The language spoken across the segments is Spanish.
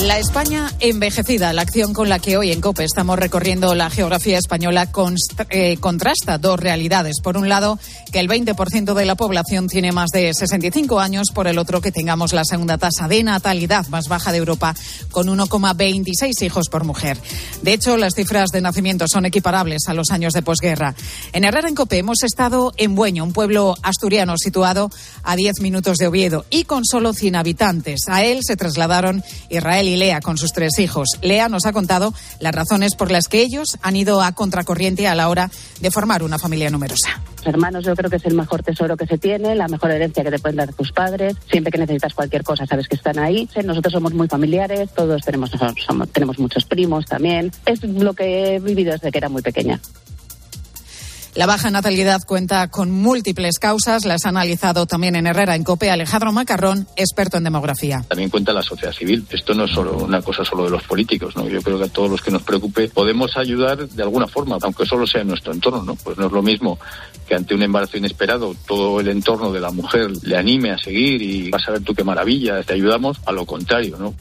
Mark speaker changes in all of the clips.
Speaker 1: La España envejecida, la acción con la que hoy en COPE estamos recorriendo la geografía española eh, contrasta dos realidades. Por un lado, que el 20% de la población tiene más de 65 años, por el otro, que tengamos la segunda tasa de natalidad más baja de Europa, con 1,26 hijos por mujer. De hecho, las cifras de nacimiento son equiparables a los años de posguerra. En Herrera en COPE hemos estado en Bueño, un pueblo asturiano situado a 10 minutos de Oviedo y con solo 100 habitantes. A él se trasladaron Israel Lea con sus tres hijos. Lea nos ha contado las razones por las que ellos han ido a contracorriente a la hora de formar una familia numerosa.
Speaker 2: Hermanos yo creo que es el mejor tesoro que se tiene, la mejor herencia que te pueden dar tus padres. Siempre que necesitas cualquier cosa sabes que están ahí. Nosotros somos muy familiares, todos tenemos, tenemos muchos primos también. Es lo que he vivido desde que era muy pequeña.
Speaker 1: La baja natalidad cuenta con múltiples causas, las ha analizado también en Herrera en COPE Alejandro Macarrón, experto en demografía.
Speaker 3: También cuenta la sociedad civil. Esto no es solo una cosa solo de los políticos, ¿no? Yo creo que a todos los que nos preocupe podemos ayudar de alguna forma, aunque solo sea en nuestro entorno, ¿no? Pues no es lo mismo que ante un embarazo inesperado todo el entorno de la mujer le anime a seguir y vas a ver tú qué maravilla, te ayudamos, a lo contrario, ¿no?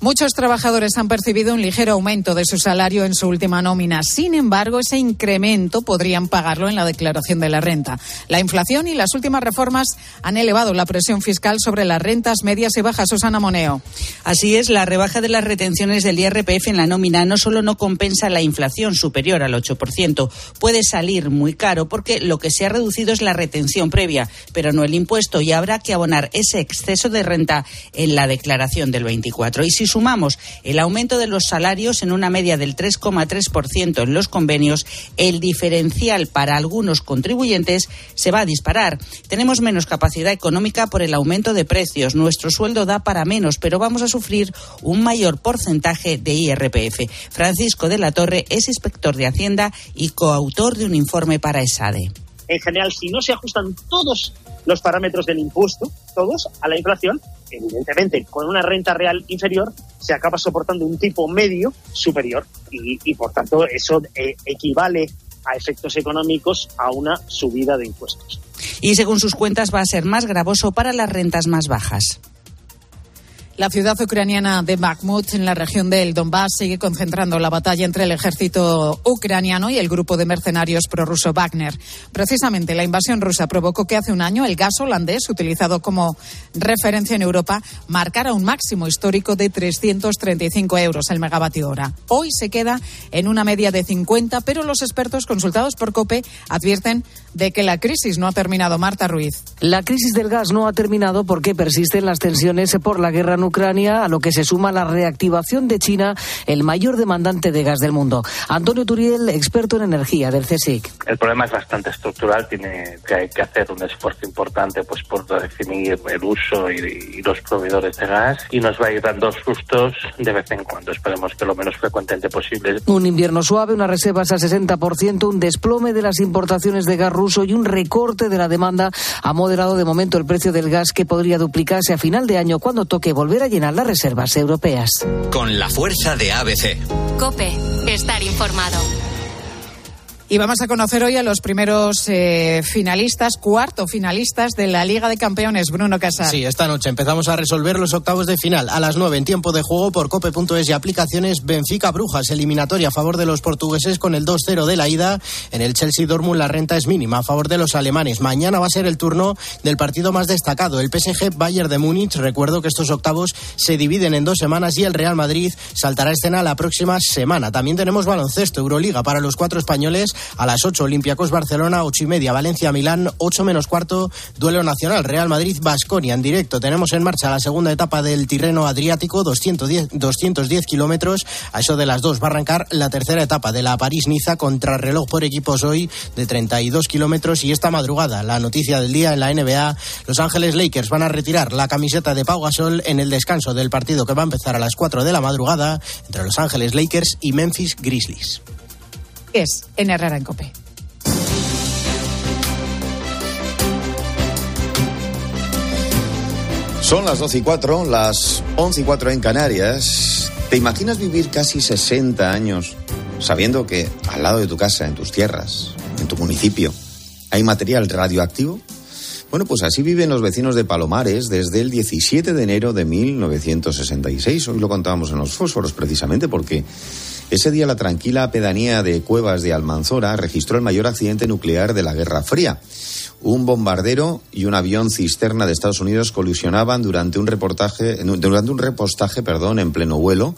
Speaker 1: Muchos trabajadores han percibido un ligero aumento de su salario en su última nómina. Sin embargo, ese incremento podrían pagarlo en la declaración de la renta. La inflación y las últimas reformas han elevado la presión fiscal sobre las rentas medias y bajas. Susana Moneo.
Speaker 4: Así es, la rebaja de las retenciones del IRPF en la nómina no solo no compensa la inflación superior al 8%, puede salir muy caro porque lo que se ha reducido es la retención previa, pero no el impuesto y habrá que abonar ese exceso de renta en la declaración del 24. Y si sumamos el aumento de los salarios en una media del 3,3% en los convenios, el diferencial para algunos contribuyentes se va a disparar. Tenemos menos capacidad económica por el aumento de precios. Nuestro sueldo da para menos, pero vamos a sufrir un mayor porcentaje de IRPF. Francisco de la Torre es inspector de Hacienda y coautor de un informe para ESADE.
Speaker 5: En general, si no se ajustan todos los parámetros del impuesto, todos, a la inflación, evidentemente, con una renta real inferior, se acaba soportando un tipo medio superior y, por tanto, eso eh, equivale a efectos económicos a una subida de impuestos.
Speaker 4: Y según sus cuentas va a ser más gravoso para las rentas más bajas.
Speaker 1: La ciudad ucraniana de Bakhmut, en la región del Donbass, sigue concentrando la batalla entre el ejército ucraniano y el grupo de mercenarios prorruso Wagner. Precisamente la invasión rusa provocó que hace un año el gas holandés, utilizado como referencia en Europa, marcara un máximo histórico de 335 euros el megavatio hora. Hoy se queda en una media de 50, pero los expertos consultados por COPE advierten de que la crisis no ha terminado. Marta Ruiz.
Speaker 6: La crisis del gas no ha terminado porque persisten las tensiones por la guerra Ucrania, a lo que se suma la reactivación de China, el mayor demandante de gas del mundo. Antonio Turiel, experto en energía del CSIC.
Speaker 7: El problema es bastante estructural, tiene que, que hacer un esfuerzo importante pues por definir el uso y, los proveedores de gas y nos va a ir dando sustos de vez en cuando. Esperemos que lo menos frecuentemente posible.
Speaker 6: Un invierno suave, unas reservas al 60%, un desplome de las importaciones de gas ruso y un recorte de la demanda ha moderado de momento el precio del gas que podría duplicarse a final de año cuando toque volver a llenar las reservas europeas.
Speaker 8: Con la fuerza de ABC.
Speaker 9: Cope, estar informado.
Speaker 1: Y vamos a conocer hoy a los primeros eh, finalistas, cuarto finalistas de la Liga de Campeones, Bruno Casar.
Speaker 10: Sí, esta noche empezamos a resolver los octavos de final. A las nueve en tiempo de juego por cope.es y aplicaciones Benfica Brujas, eliminatoria a favor de los portugueses con el 2-0 de la ida. En el Chelsea Dortmund la renta es mínima a favor de los alemanes. Mañana va a ser el turno del partido más destacado, el PSG Bayern de Múnich. Recuerdo que estos octavos se dividen en dos semanas y el Real Madrid saltará a escena la próxima semana. También tenemos baloncesto, Euroliga para los cuatro españoles a las 8, Olympiacos Barcelona, 8 y media, Valencia Milán, 8 menos cuarto, duelo nacional, Real Madrid Basconia en directo. Tenemos en marcha la segunda etapa del Tirreno Adriático, 210, 210 kilómetros. A eso de las dos va a arrancar la tercera etapa de la París-Niza, reloj por equipos hoy de 32 kilómetros. Y esta madrugada, la noticia del día en la NBA, Los Ángeles Lakers van a retirar la camiseta de Pau Gasol en el descanso del partido que va a empezar a las 4 de la madrugada entre Los Ángeles Lakers y Memphis Grizzlies
Speaker 1: es en Herrera en Cope.
Speaker 11: Son las 12 y 4, las 11 y 4 en Canarias. ¿Te imaginas vivir casi 60 años sabiendo que al lado de tu casa, en tus tierras, en tu municipio, hay material radioactivo? Bueno, pues así viven los vecinos de Palomares desde el 17 de enero de 1966. Hoy lo contábamos en los fósforos precisamente porque ese día la tranquila pedanía de Cuevas de Almanzora registró el mayor accidente nuclear de la Guerra Fría. Un bombardero y un avión cisterna de Estados Unidos colisionaban durante un reportaje, durante un repostaje, perdón, en pleno vuelo.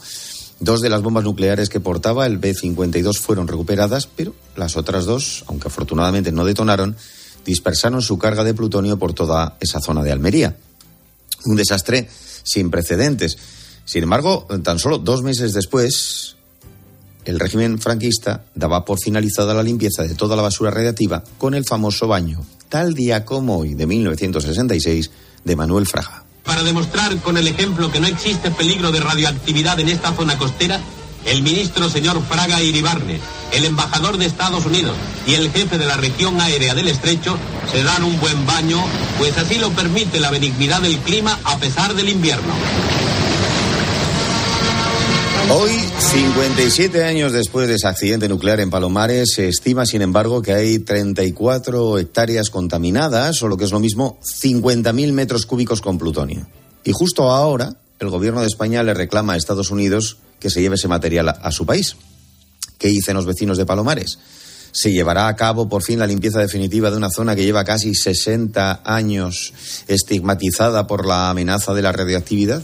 Speaker 11: Dos de las bombas nucleares que portaba el B-52 fueron recuperadas, pero las otras dos, aunque afortunadamente no detonaron, dispersaron su carga de plutonio por toda esa zona de Almería. Un desastre sin precedentes. Sin embargo, tan solo dos meses después, el régimen franquista daba por finalizada la limpieza de toda la basura radiactiva con el famoso baño, tal día como hoy de 1966, de Manuel Fraga.
Speaker 12: Para demostrar con el ejemplo que no existe peligro de radioactividad en esta zona costera, el ministro señor Fraga Iribarne, el embajador de Estados Unidos y el jefe de la región aérea del estrecho se dan un buen baño, pues así lo permite la benignidad del clima a pesar del invierno.
Speaker 11: Hoy, 57 años después de ese accidente nuclear en Palomares, se estima, sin embargo, que hay 34 hectáreas contaminadas, o lo que es lo mismo, 50.000 metros cúbicos con plutonio. Y justo ahora, el gobierno de España le reclama a Estados Unidos que se lleve ese material a, su país. ¿Qué dicen los vecinos de Palomares? se llevará a cabo por fin la limpieza definitiva de una zona que lleva casi 60 años estigmatizada por la amenaza de la radioactividad?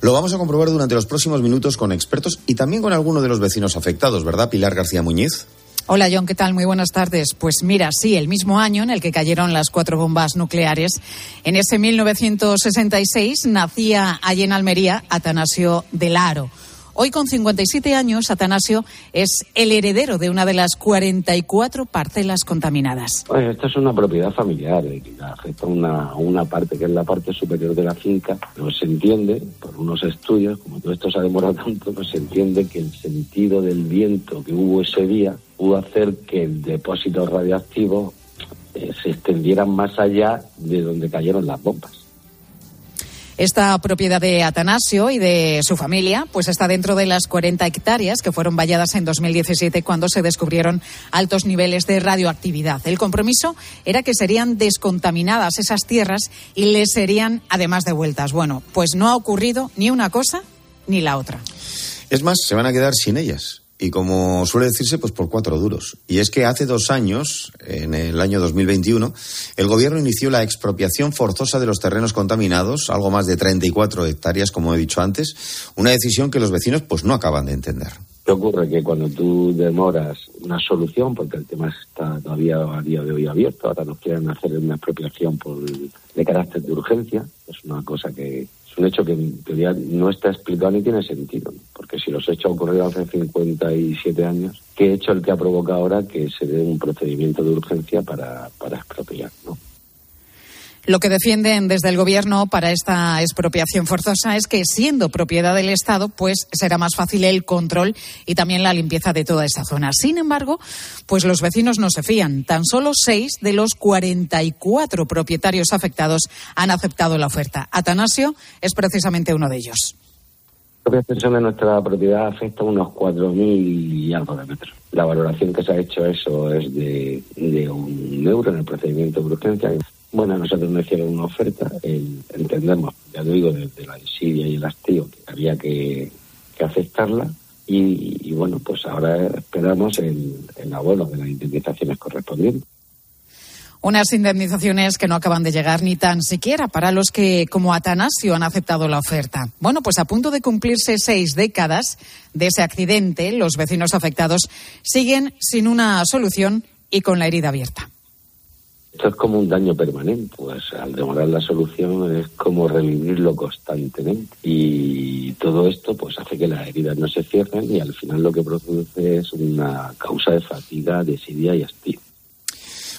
Speaker 11: Lo vamos a comprobar durante los próximos minutos con expertos y también con algunos de los vecinos afectados, ¿verdad, Pilar García Muñiz?
Speaker 1: Hola John, ¿qué tal? Muy buenas tardes. Pues mira, sí, el mismo año en el que cayeron las cuatro bombas nucleares, en ese 1966 nacía allí en Almería Atanasio del Aro Hoy, con 57 años, Atanasio es el heredero de una de las 44 parcelas contaminadas.
Speaker 13: Pues esta es una propiedad familiar eh, que afecta una, una parte que es la parte superior de la finca. No se entiende, por unos estudios, como todo esto se ha demorado tanto, no se entiende que el sentido del viento que hubo ese día pudo hacer que el depósito radioactivo eh, se extendiera más allá de donde cayeron las bombas.
Speaker 1: Esta propiedad de Atanasio y de su familia, pues está dentro de las 40 hectáreas que fueron valladas en 2017 cuando se descubrieron altos niveles de radioactividad. El compromiso era que serían descontaminadas esas tierras y les serían además devueltas. Bueno, pues no ha ocurrido ni una cosa ni la otra.
Speaker 11: Es más, se van a quedar sin ellas y como suele decirse, pues por cuatro duros. Y es que hace dos años, en el año 2021, el gobierno inició la expropiación forzosa de los terrenos contaminados, algo más de 34 hectáreas, como he dicho antes, una decisión que los vecinos pues no acaban de entender.
Speaker 13: ¿Qué ocurre? Que cuando tú demoras una solución, porque el tema está todavía a día de hoy abierto, ahora nos quieren hacer una expropiación por, de carácter de urgencia, es una cosa que un hecho que en teoría no está explicado ni tiene sentido, porque si los hechos ocurrieron hace 57 años, ¿qué hecho el que ha provocado ahora que se dé un procedimiento de urgencia para, para expropiar? ¿no?
Speaker 1: Lo que defienden desde el Gobierno para esta expropiación forzosa es que, siendo propiedad del Estado, pues será más fácil el control y también la limpieza de toda esa zona. Sin embargo, pues los vecinos no se fían. Tan solo seis de los 44 propietarios afectados han aceptado la oferta. Atanasio es precisamente uno de ellos.
Speaker 13: La extensión de nuestra propiedad afecta a unos 4.000 y algo de metros. La valoración que se ha hecho eso es de, de un euro en el procedimiento de urgencia bueno, nosotros nos hicieron una oferta, entendemos, ya lo digo, desde la desidia y el hastío, que había que, aceptarla y, bueno, pues ahora esperamos el, el abuelo de las indemnizaciones correspondientes.
Speaker 1: Unas indemnizaciones que no acaban de llegar ni tan siquiera para los que, como Atanasio, han aceptado la oferta. Bueno, pues a punto de cumplirse seis décadas de ese accidente, los vecinos afectados siguen sin una solución y con la herida abierta.
Speaker 13: Esto es como un daño permanente, pues al demorar la solución es como revivirlo constantemente y todo esto pues hace que las heridas no se cierren y al final lo que produce es una causa de fatiga, desidia y hastío.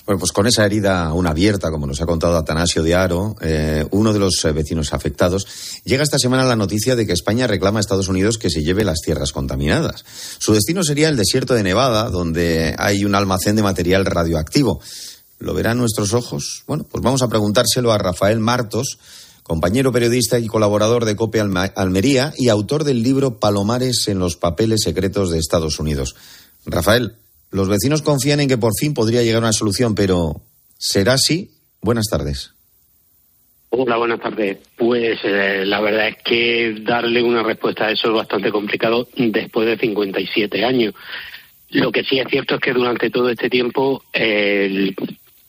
Speaker 11: Bueno, pues con esa herida aún abierta, como nos ha contado Atanasio de Aro, eh, uno de los eh, vecinos afectados, llega esta semana la noticia de que España reclama a Estados Unidos que se lleve las tierras contaminadas. Su destino sería el desierto de Nevada, donde hay un almacén de material radioactivo. ¿Lo verán nuestros ojos? Bueno, pues vamos a preguntárselo a Rafael Martos, compañero periodista y colaborador de COPE Almería y autor del libro Palomares en los papeles secretos de Estados Unidos. Rafael, los vecinos confían en que por fin podría llegar una solución, pero ¿será así? Buenas tardes.
Speaker 14: Hola, buenas tardes. Pues eh, la verdad es que darle una respuesta a eso es bastante complicado después de 57 años. Lo que sí es cierto es que durante todo este tiempo,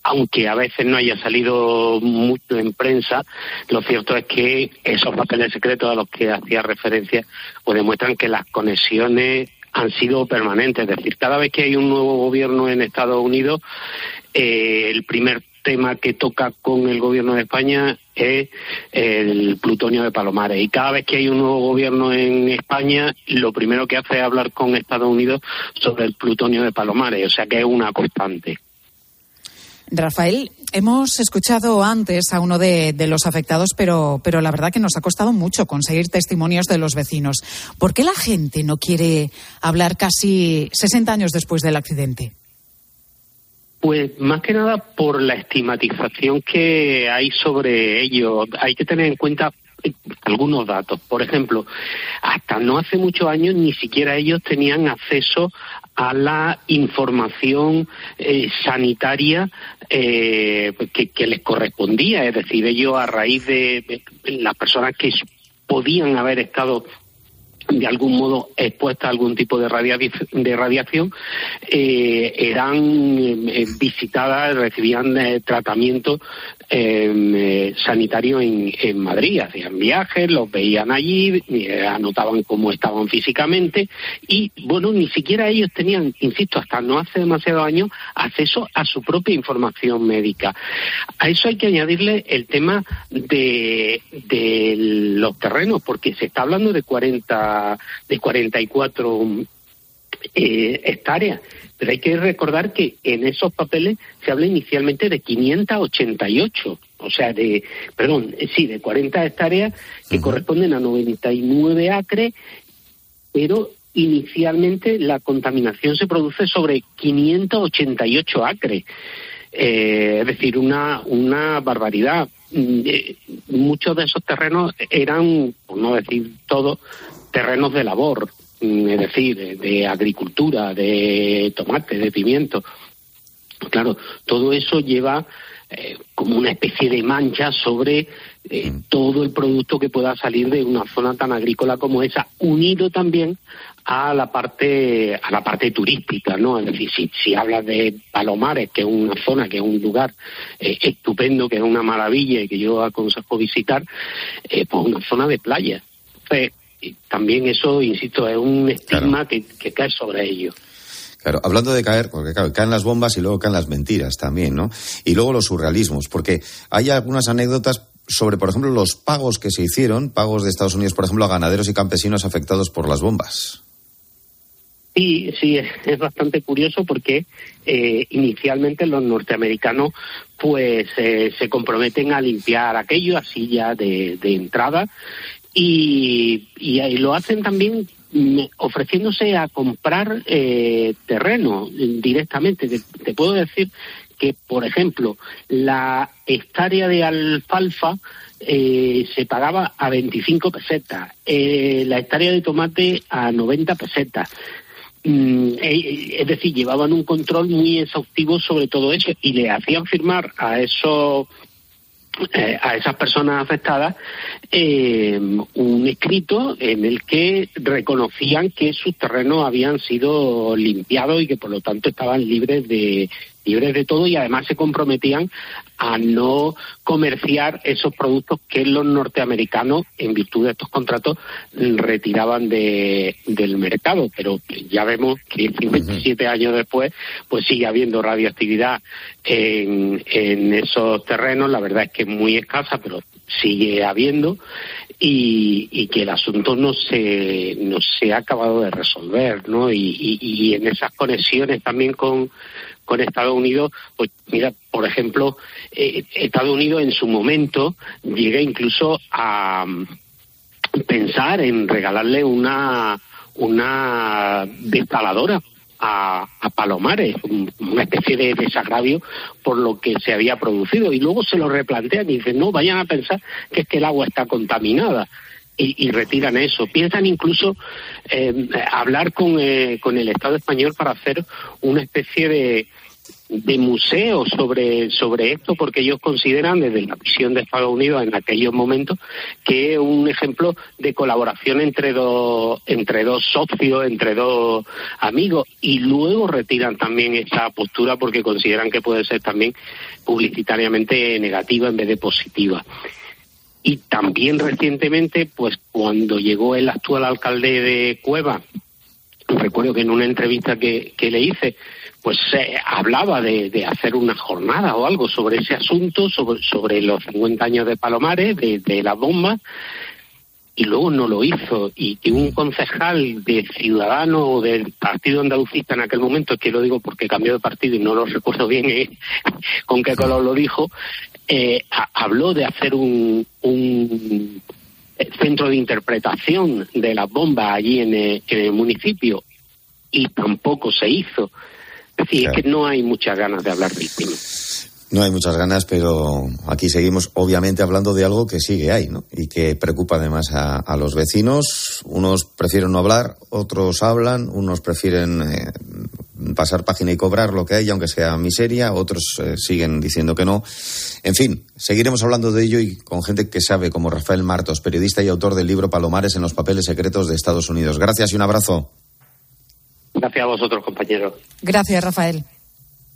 Speaker 14: aunque a veces no haya salido mucho en prensa, lo cierto es que esos papeles secretos a los que hacía referencia pues demuestran que las conexiones han sido permanentes. Es decir, cada vez que hay un nuevo gobierno en Estados Unidos, eh, el primer tema que toca con el gobierno de España es el plutonio de Palomares. Y cada vez que hay un nuevo gobierno en España, lo primero que hace es hablar con Estados Unidos sobre el plutonio de Palomares. O sea que es una constante.
Speaker 1: Rafael, hemos escuchado antes a uno de, los afectados, pero, pero la verdad que nos ha costado mucho conseguir testimonios de los vecinos. ¿Por qué la gente no quiere hablar casi 60 años después del accidente?
Speaker 14: Pues más que nada por la estigmatización que hay sobre ello. Hay que tener en cuenta eh, algunos datos. Por ejemplo, hasta no hace muchos años ni siquiera ellos tenían acceso a la información eh, sanitaria eh, que, les correspondía. Es decir, ellos a raíz de las personas que podían haber estado de algún modo expuestas a algún tipo de, de radiación, eh, eran visitadas, recibían tratamiento eh, sanitario en, en, Madrid. Hacían viajes, los veían allí, eh, anotaban cómo estaban físicamente y, bueno, ni siquiera ellos tenían, insisto, hasta no hace demasiado años, acceso a su propia información médica. A eso hay que añadirle el tema de, de los terrenos, porque se está hablando de 40, de 44 eh, hectáreas. Pero hay que recordar que en esos papeles se habla inicialmente de 588, o sea, de, perdón, eh, sí, de 40 hectáreas que corresponden a 99 acres, pero inicialmente la contaminación se produce sobre 588 acres. Eh, es decir, una, una barbaridad. Mm, eh, muchos de esos terrenos eran, por no decir todo, terrenos de labor, es decir, de, agricultura, de tomate, de pimiento. Claro, todo eso lleva eh, como una especie de mancha sobre eh, mm. todo el producto que pueda salir de una zona tan agrícola como esa, unido también a la parte a la parte turística, ¿no? Es decir, si, si hablas de Palomares, que es una zona, que es un lugar eh, estupendo, que es una maravilla y que yo aconsejo visitar, pues una zona de playa. Entonces, y también eso, insisto, es un estigma que, cae sobre ellos.
Speaker 11: Claro, hablando de caer, porque caen las bombas y luego caen las mentiras también, ¿no? Y luego los surrealismos, porque hay algunas anécdotas sobre, por ejemplo, los pagos que se hicieron, pagos de Estados Unidos, por ejemplo, a ganaderos y campesinos afectados por las bombas.
Speaker 14: Sí, sí, es, bastante curioso porque eh, inicialmente los norteamericanos pues eh, se comprometen a limpiar aquello así ya de, de entrada y, y, lo hacen también mm, ofreciéndose a comprar eh, terreno directamente. Te, puedo decir que, por ejemplo, la hectárea de alfalfa eh, se pagaba a 25 pesetas, eh, la hectárea de tomate a 90 pesetas. Mm, es decir, llevaban un control muy exhaustivo sobre todo eso y le hacían firmar a esos eh, a esas personas afectadas eh, un escrito en el que reconocían que sus terrenos habían sido limpiados y que por lo tanto estaban libres de libres de todo y además se comprometían a no comerciar esos productos que los norteamericanos, en virtud de estos contratos, retiraban de, del mercado. Pero ya vemos que 27 años después, pues sigue habiendo radioactividad en, en esos terrenos. La verdad es que es muy escasa, pero sigue habiendo. Y, y, que el asunto no se no se ha acabado de resolver, ¿no? Y, y, y en esas conexiones también con con Estados Unidos, pues mira, por ejemplo, eh, Estados Unidos en su momento llega incluso a mm, pensar en regalarle una una destaladora a, Palomares, una especie de desagravio por lo que se había producido. Y luego se lo replantean y dicen, no, vayan a pensar que es que el agua está contaminada. Y, retiran eso. Piensan incluso eh, hablar con, eh, con el Estado español para hacer una especie de, de museo sobre, sobre esto, porque ellos consideran desde la visión de Estados Unidos en aquellos momentos que es un ejemplo de colaboración entre dos, entre dos socios, entre dos amigos, y luego retiran también esa postura porque consideran que puede ser también publicitariamente negativa en vez de positiva. Y también recientemente, pues cuando llegó el actual alcalde de Cueva, recuerdo que en una entrevista que, que le hice, pues se hablaba de, hacer una jornada o algo sobre ese asunto, sobre, sobre los 50 años de Palomares, de, de la bomba, y luego no lo hizo. Y que un concejal de Ciudadano o del Partido Andalucista en aquel momento, que lo digo porque cambió de partido y no lo recuerdo bien eh, con qué color lo dijo, eh, habló de hacer un, un centro de interpretación de las bombas allí en en el municipio y tampoco se hizo. Es que no hay muchas ganas de hablar del tema.
Speaker 11: No hay muchas ganas, pero aquí seguimos obviamente hablando de algo que sigue ahí, ¿no? Y que preocupa además a, los vecinos. Unos prefieren no hablar, otros hablan, unos prefieren eh, pasar página y cobrar lo que hay, aunque sea miseria, otros eh, siguen diciendo que no. En fin, seguiremos hablando de ello y con gente que sabe, como Rafael Martos, periodista y autor del libro Palomares en los papeles secretos de Estados Unidos. Gracias y un abrazo.
Speaker 14: Gracias a vosotros, compañeros.
Speaker 1: Gracias, Rafael.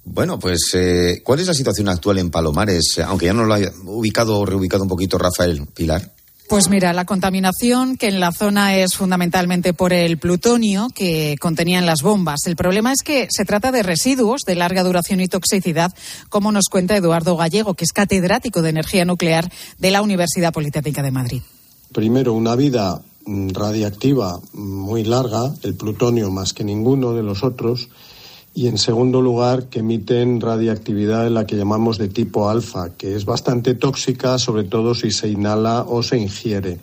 Speaker 11: Bueno, pues, eh, ¿cuál es la situación actual en Palomares? Aunque ya no lo haya ubicado o reubicado un poquito Rafael Pilar.
Speaker 1: Pues mira, la contaminación que en la zona es fundamentalmente por el plutonio que contenían las bombas. El problema es que se trata de residuos de larga duración y toxicidad, como nos cuenta Eduardo Gallego, que es catedrático de energía nuclear de la Universidad Politécnica de Madrid.
Speaker 15: Primero, una vida radiactiva muy larga, el plutonio más que ninguno de los otros, y en segundo lugar que emiten radiactividad en la que llamamos de tipo alfa, que es bastante tóxica, sobre todo si se inhala o se ingiere.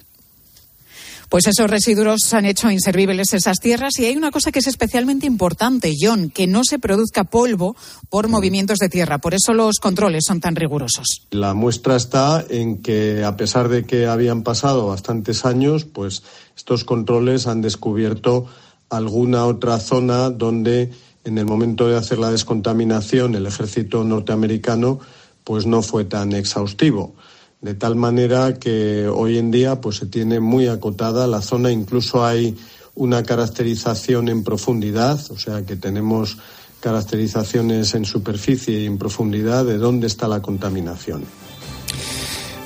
Speaker 1: Pues esos residuos han hecho inservibles esas tierras y hay una cosa que es especialmente importante, John, que no se produzca polvo por mm. movimientos de tierra. Por eso los controles son tan rigurosos.
Speaker 15: La muestra está en que, a pesar de que habían pasado bastantes años, pues estos controles han descubierto alguna otra zona donde en el momento de hacer la descontaminación el ejército norteamericano pues no fue tan exhaustivo de tal manera que hoy en día pues se tiene muy acotada la zona, incluso hay una caracterización en profundidad, o sea que tenemos caracterizaciones en superficie y en profundidad de dónde está la contaminación.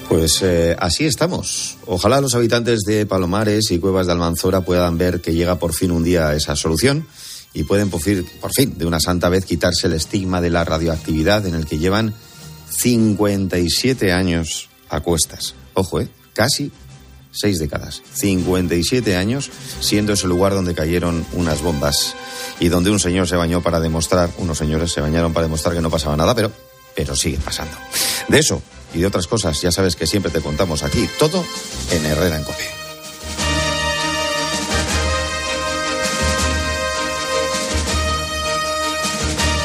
Speaker 11: Pues eh, así estamos. Ojalá los habitantes de Palomares y Cuevas de Almanzora puedan ver que llega por fin un día esa solución y pueden por fin, de una santa vez quitarse el estigma de la radioactividad en el que llevan 57 años a cuestas. Ojo, ¿eh? Casi seis décadas. 57 años siendo ese lugar donde cayeron unas bombas y donde un señor se bañó para demostrar, unos señores se bañaron para demostrar que no pasaba nada, pero, pero sigue pasando. De eso y de otras cosas, ya sabes que siempre te contamos aquí todo en Herrera en Cope.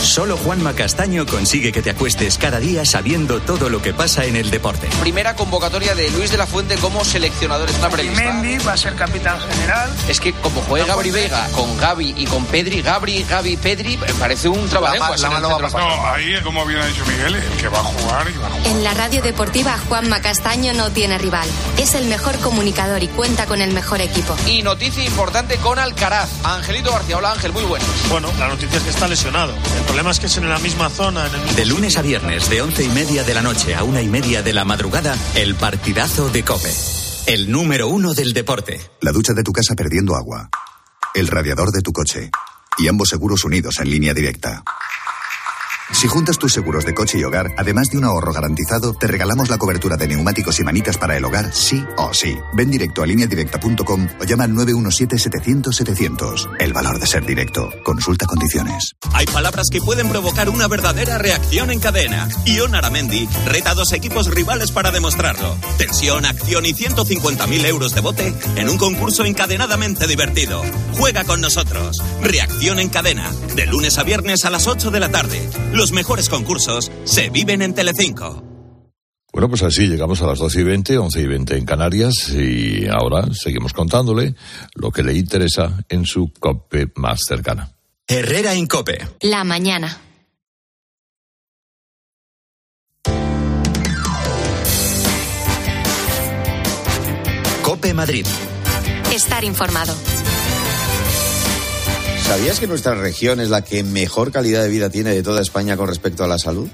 Speaker 8: Solo Juanma Castaño consigue que te acuestes cada día sabiendo todo lo que pasa en el deporte.
Speaker 16: Primera convocatoria de Luis de la Fuente como seleccionador está prevista.
Speaker 17: Mendy va a ser capitán general.
Speaker 16: Es que como juega Gabri Vega con Gaby y con Pedri, Gabri, Gaby, Pedri, parece un trabajo.
Speaker 17: no, ahí como bien ha dicho Miguel, el que va a jugar y va a jugar.
Speaker 9: En la radio deportiva Juanma Castaño no tiene rival. Es el mejor comunicador y cuenta con el mejor equipo.
Speaker 16: Y noticia importante con Alcaraz. Angelito García, hola Ángel, muy bueno.
Speaker 18: Bueno, la noticia es que está lesionado. El problema es que es en la misma zona.
Speaker 8: de lunes a viernes, de once y media de la noche a una y media de la madrugada, el partidazo de Cope. El número uno del deporte.
Speaker 19: La ducha de tu casa perdiendo agua. El radiador de tu coche. Y ambos seguros unidos en línea directa. Si juntas tus seguros de coche y hogar, además de un ahorro garantizado, te regalamos la cobertura de neumáticos y manitas para el hogar, sí o sí. Ven directo a lineadirecta.com o llama al 917-700-700. El valor de ser directo. Consulta condiciones.
Speaker 20: Hay palabras que pueden provocar una verdadera reacción en cadena. Ion Aramendi reta a dos equipos rivales para demostrarlo. Tensión, acción y 150.000 euros de bote en un concurso encadenadamente divertido. Juega con nosotros. Reacción en cadena. De lunes a viernes a las 8 de la tarde. Los mejores concursos se viven en Telecinco.
Speaker 21: Bueno, pues así llegamos a las 12 y 20, 11 y 20 en Canarias y ahora seguimos contándole lo que le interesa en su COPE más cercana.
Speaker 8: Herrera en COPE.
Speaker 9: La mañana.
Speaker 8: COPE Madrid.
Speaker 9: Estar informado.
Speaker 11: ¿Sabías que nuestra región es la que mejor calidad de vida tiene de toda España con respecto a la salud?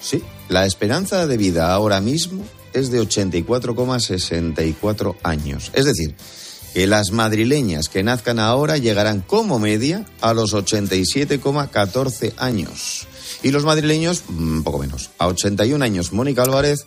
Speaker 11: Sí, la esperanza de vida ahora mismo es de 84,64 años. Es decir, que las madrileñas que nazcan ahora llegarán como media a los 87,14 años. Y los madrileños, un poco menos. A 81 años, Mónica Álvarez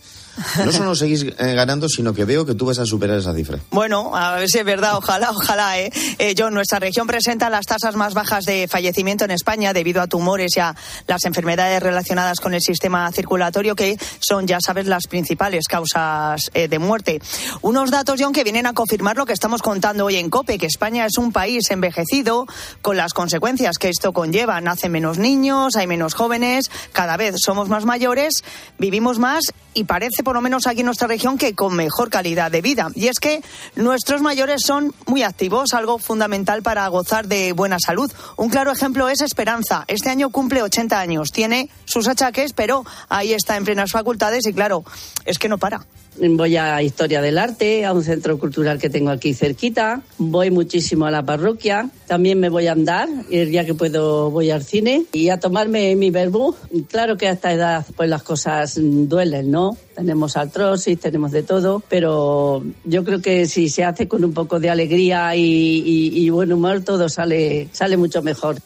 Speaker 11: no solo seguís eh, ganando, sino que veo que tú vas a superar esa cifra.
Speaker 22: Bueno, a ver si es verdad, ojalá, ojalá. ¿eh? Eh, John, nuestra región presenta las tasas más bajas de fallecimiento en España debido a tumores y a las enfermedades relacionadas con el sistema circulatorio, que son, ya sabes, las principales causas eh, de muerte. Unos datos, John, que vienen a confirmar lo que estamos contando hoy en COPE, que España es un país envejecido con las consecuencias que esto conlleva. Nacen menos niños, hay menos jóvenes, cada vez somos más mayores, vivimos más y parece por lo menos aquí en nuestra región, que con mejor calidad de vida. Y es que nuestros mayores son muy activos, algo fundamental para gozar de buena salud. Un claro ejemplo es Esperanza. Este año cumple 80 años, tiene sus achaques, pero ahí está en plenas facultades y claro, es que no para.
Speaker 23: Voy a Historia del Arte, a un centro cultural que tengo aquí cerquita. Voy muchísimo a la parroquia. También me voy a andar. El día que puedo voy al cine. Y a tomarme mi verbú. Claro que a esta edad pues las cosas duelen, ¿no? Tenemos artrosis, tenemos de todo. Pero yo creo que si se hace con un poco de alegría y, y, y buen humor, todo sale, sale mucho mejor.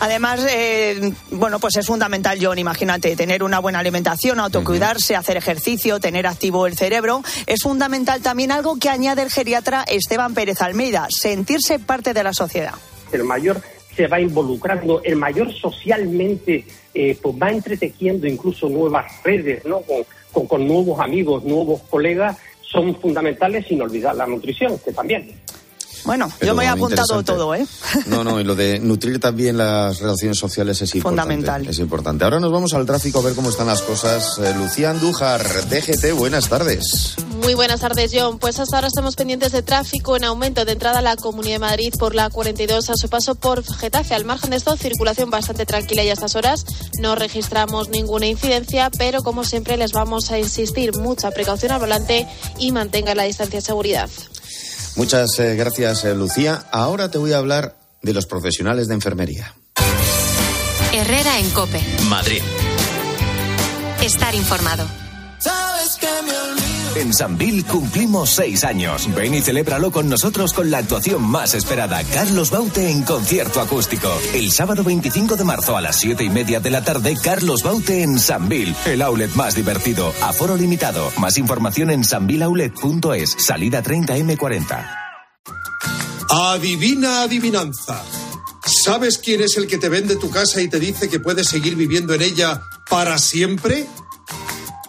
Speaker 22: Además, eh, bueno, pues es fundamental, John, imagínate, tener una buena alimentación, autocuidarse, hacer ejercicio, tener activo el cerebro. Es fundamental también algo que añade el geriatra Esteban Pérez Almeida, sentirse parte de la sociedad.
Speaker 24: El mayor se va involucrando, el mayor socialmente eh, pues va entretejiendo incluso nuevas redes, ¿no? Con, con, con nuevos amigos, nuevos colegas, son fundamentales sin olvidar la nutrición, que también.
Speaker 22: Bueno,
Speaker 11: Pero
Speaker 22: yo me he apuntado todo, ¿eh?
Speaker 11: No, no, y lo de nutrir también las relaciones sociales es importante.
Speaker 22: Fundamental.
Speaker 11: Es importante. Ahora nos vamos al tráfico a ver cómo están las cosas. Eh, Lucía Andújar, DGT, buenas tardes.
Speaker 25: Muy buenas tardes, John. Pues hasta ahora estamos pendientes de tráfico en aumento de entrada a la Comunidad de Madrid por la 42 a su paso por Getafe. Al margen de esto, circulación bastante tranquila y a estas horas no registramos ninguna incidencia, pero como siempre les vamos a insistir mucha precaución al volante y mantenga la distancia de seguridad.
Speaker 11: Muchas eh, gracias, eh, Lucía. Ahora te voy a hablar de los profesionales de enfermería.
Speaker 9: Herrera en Cope.
Speaker 8: Madrid.
Speaker 9: Estar informado.
Speaker 26: En Sanvil cumplimos seis años. Ven y celébralo con nosotros con la actuación más esperada. Carlos Baute en concierto acústico. El sábado 25 de marzo a las siete y media de la tarde, Carlos Baute en Sanvil, el outlet más divertido. Aforo limitado. Más información en sanvilaulet.es. Salida 30M40.
Speaker 27: Adivina adivinanza. ¿Sabes quién es el que te vende tu casa y te dice que puedes seguir viviendo en ella para siempre?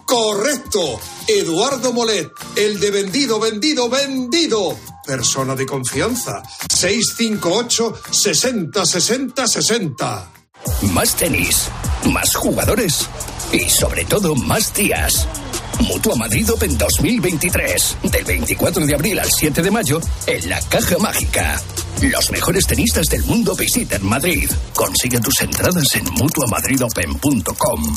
Speaker 27: Correcto. Eduardo Molet, el de vendido, vendido, vendido. Persona de confianza. 658 60 60 60.
Speaker 28: Más tenis, más jugadores y sobre todo más días. Mutua Madrid Open 2023, del 24 de abril al 7 de mayo, en la Caja Mágica. Los mejores tenistas del mundo visitan Madrid. Consigue tus entradas en mutuamadridopen.com.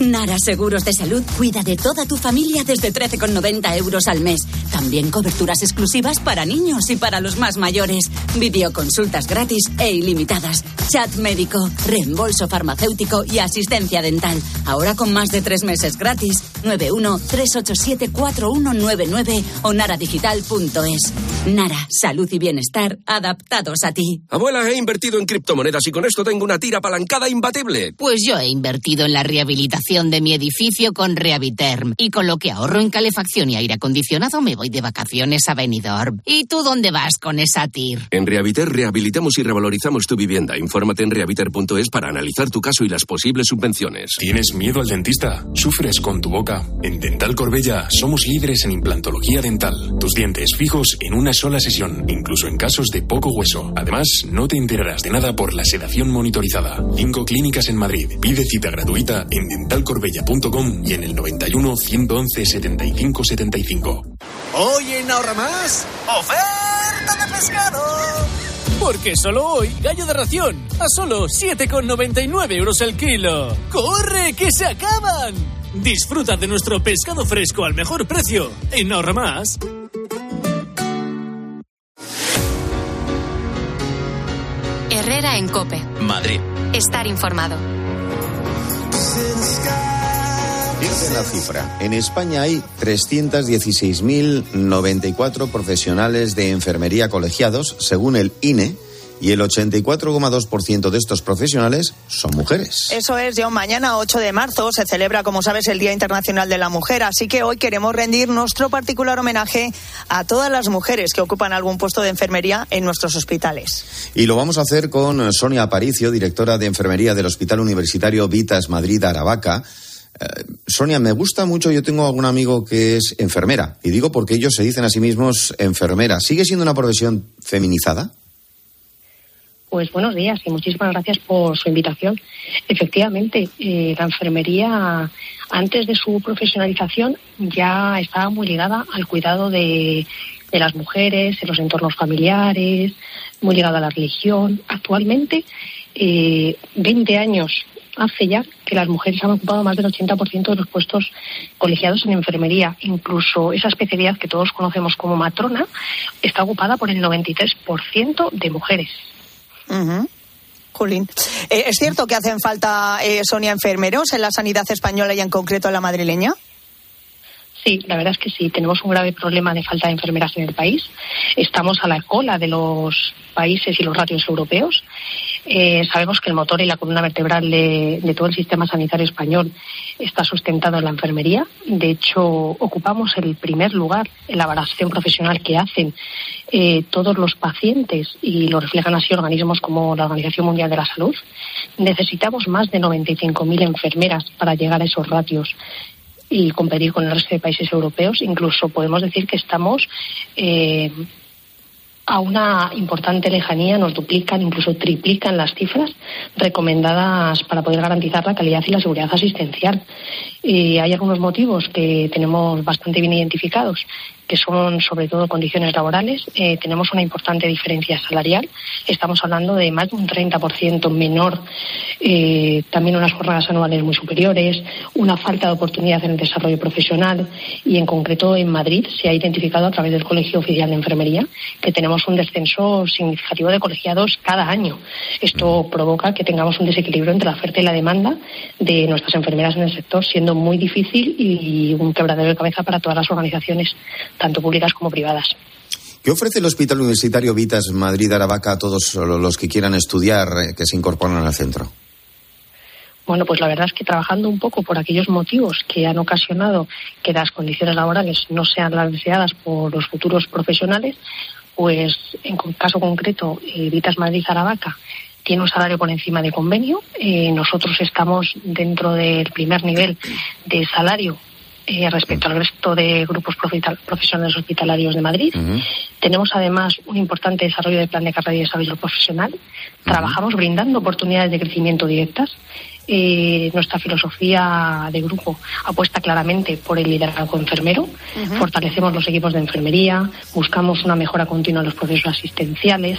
Speaker 29: Nara Seguros de Salud cuida de toda tu familia desde 13,90 euros al mes. También coberturas exclusivas para niños y para los más mayores. Videoconsultas gratis e ilimitadas. Chat médico, reembolso farmacéutico y asistencia dental. Ahora con más de tres meses gratis. 91-387-4199 o naradigital.es. Nara, salud y bienestar adaptados a ti.
Speaker 30: Abuela, he invertido en criptomonedas y con esto tengo una tira apalancada imbatible.
Speaker 31: Pues yo he invertido en la rehabilitación de mi edificio con Rehabiterm. Y con lo que ahorro en calefacción y aire acondicionado me voy de vacaciones a Benidorm. ¿Y tú dónde vas con esa TIR?
Speaker 30: En Rehabiter rehabilitamos y revalorizamos tu vivienda. Infórmate en rehabiter.es para analizar tu caso y las posibles subvenciones.
Speaker 32: ¿Tienes miedo al dentista? ¿Sufres con tu boca? En Dental Corbella somos líderes en implantología dental. Tus dientes fijos en una sola sesión, incluso en casos de poco hueso. Además, no te enterarás de nada por la sedación monitorizada. Cinco clínicas en Madrid. Pide cita gratuita en dentalcorbella.com y en el 91 111 75 75.
Speaker 33: Hoy en Ahorra Más, oferta de pescado. Porque solo hoy, gallo de ración, a solo 7,99 euros el kilo. ¡Corre, que se acaban! Disfruta de nuestro pescado fresco al mejor precio en Ahorra Más.
Speaker 9: Herrera en Cope.
Speaker 8: Madrid.
Speaker 9: Estar informado.
Speaker 11: Fíjate la cifra. En España hay 316.094 profesionales de enfermería colegiados, según el INE, y el 84,2% de estos profesionales son mujeres.
Speaker 22: Eso es, John. Mañana, 8 de marzo, se celebra, como sabes, el Día Internacional de la Mujer. Así que hoy queremos rendir nuestro particular homenaje a todas las mujeres que ocupan algún puesto de enfermería en nuestros hospitales.
Speaker 11: Y lo vamos a hacer con Sonia Aparicio, directora de enfermería del Hospital Universitario Vitas Madrid Aravaca. Eh, Sonia, me gusta mucho, yo tengo algún amigo que es enfermera, y digo porque ellos se dicen a sí mismos enfermera. ¿Sigue siendo una profesión feminizada?
Speaker 34: Pues buenos días y muchísimas gracias por su invitación. Efectivamente, eh, la enfermería, antes de su profesionalización, ya estaba muy ligada al cuidado de, las mujeres, en los entornos familiares, muy ligada a la religión. Actualmente, eh, 20 años hace ya que las mujeres han ocupado más del 80% de los puestos colegiados en enfermería. Incluso esa especialidad que todos conocemos como matrona está ocupada por el 93% de mujeres.
Speaker 22: Jolín. Eh, ¿Es cierto que hacen falta, eh, Sonia, enfermeros en la sanidad española y en concreto en la madrileña?
Speaker 34: Sí, la verdad es que sí, tenemos un grave problema de falta de enfermeras en el país. Estamos a la cola de los países y los ratios europeos. Eh, sabemos que el motor y la columna vertebral de, todo el sistema sanitario español está sustentado en la enfermería. De hecho, ocupamos el primer lugar en la valoración profesional que hacen eh, todos los pacientes y lo reflejan así organismos como la Organización Mundial de la Salud. Necesitamos más de 95.000 enfermeras para llegar a esos ratios y competir con el resto de países europeos. Incluso podemos decir que estamos eh, a una importante lejanía, nos duplican, incluso triplican las cifras recomendadas para poder garantizar la calidad y la seguridad asistencial. Y hay algunos motivos que tenemos bastante bien identificados, que son sobre todo condiciones laborales. Eh, tenemos una importante diferencia salarial. Estamos hablando de más de un 30% menor, eh, también unas jornadas anuales muy superiores, una falta de oportunidad en el desarrollo profesional y en concreto en Madrid se ha identificado a través del Colegio Oficial de Enfermería que tenemos un descenso significativo de colegiados cada año. Esto provoca que tengamos un desequilibrio entre la oferta y la demanda de nuestras enfermeras en el sector, siendo muy difícil y un quebradero de cabeza para todas las organizaciones, tanto públicas como privadas.
Speaker 11: ¿Qué ofrece el Hospital Universitario Vitas Madrid Aravaca a todos los que quieran estudiar eh, que se incorporan al centro?
Speaker 34: Bueno, pues la verdad es que trabajando un poco por aquellos motivos que han ocasionado que las condiciones laborales no sean las deseadas por los futuros profesionales, pues en caso concreto, eh, Vitas Madrid Aravaca tiene un salario por encima de convenio. Eh, nosotros estamos dentro del primer nivel de salario eh, respecto al resto de grupos profesionales hospitalarios de Madrid. Tenemos además un importante desarrollo de plan de carrera y desarrollo profesional. Trabajamos brindando oportunidades de crecimiento directas. Eh, nuestra filosofía de grupo apuesta claramente por el liderazgo enfermero. Fortalecemos los equipos de enfermería, buscamos una mejora continua en los procesos asistenciales,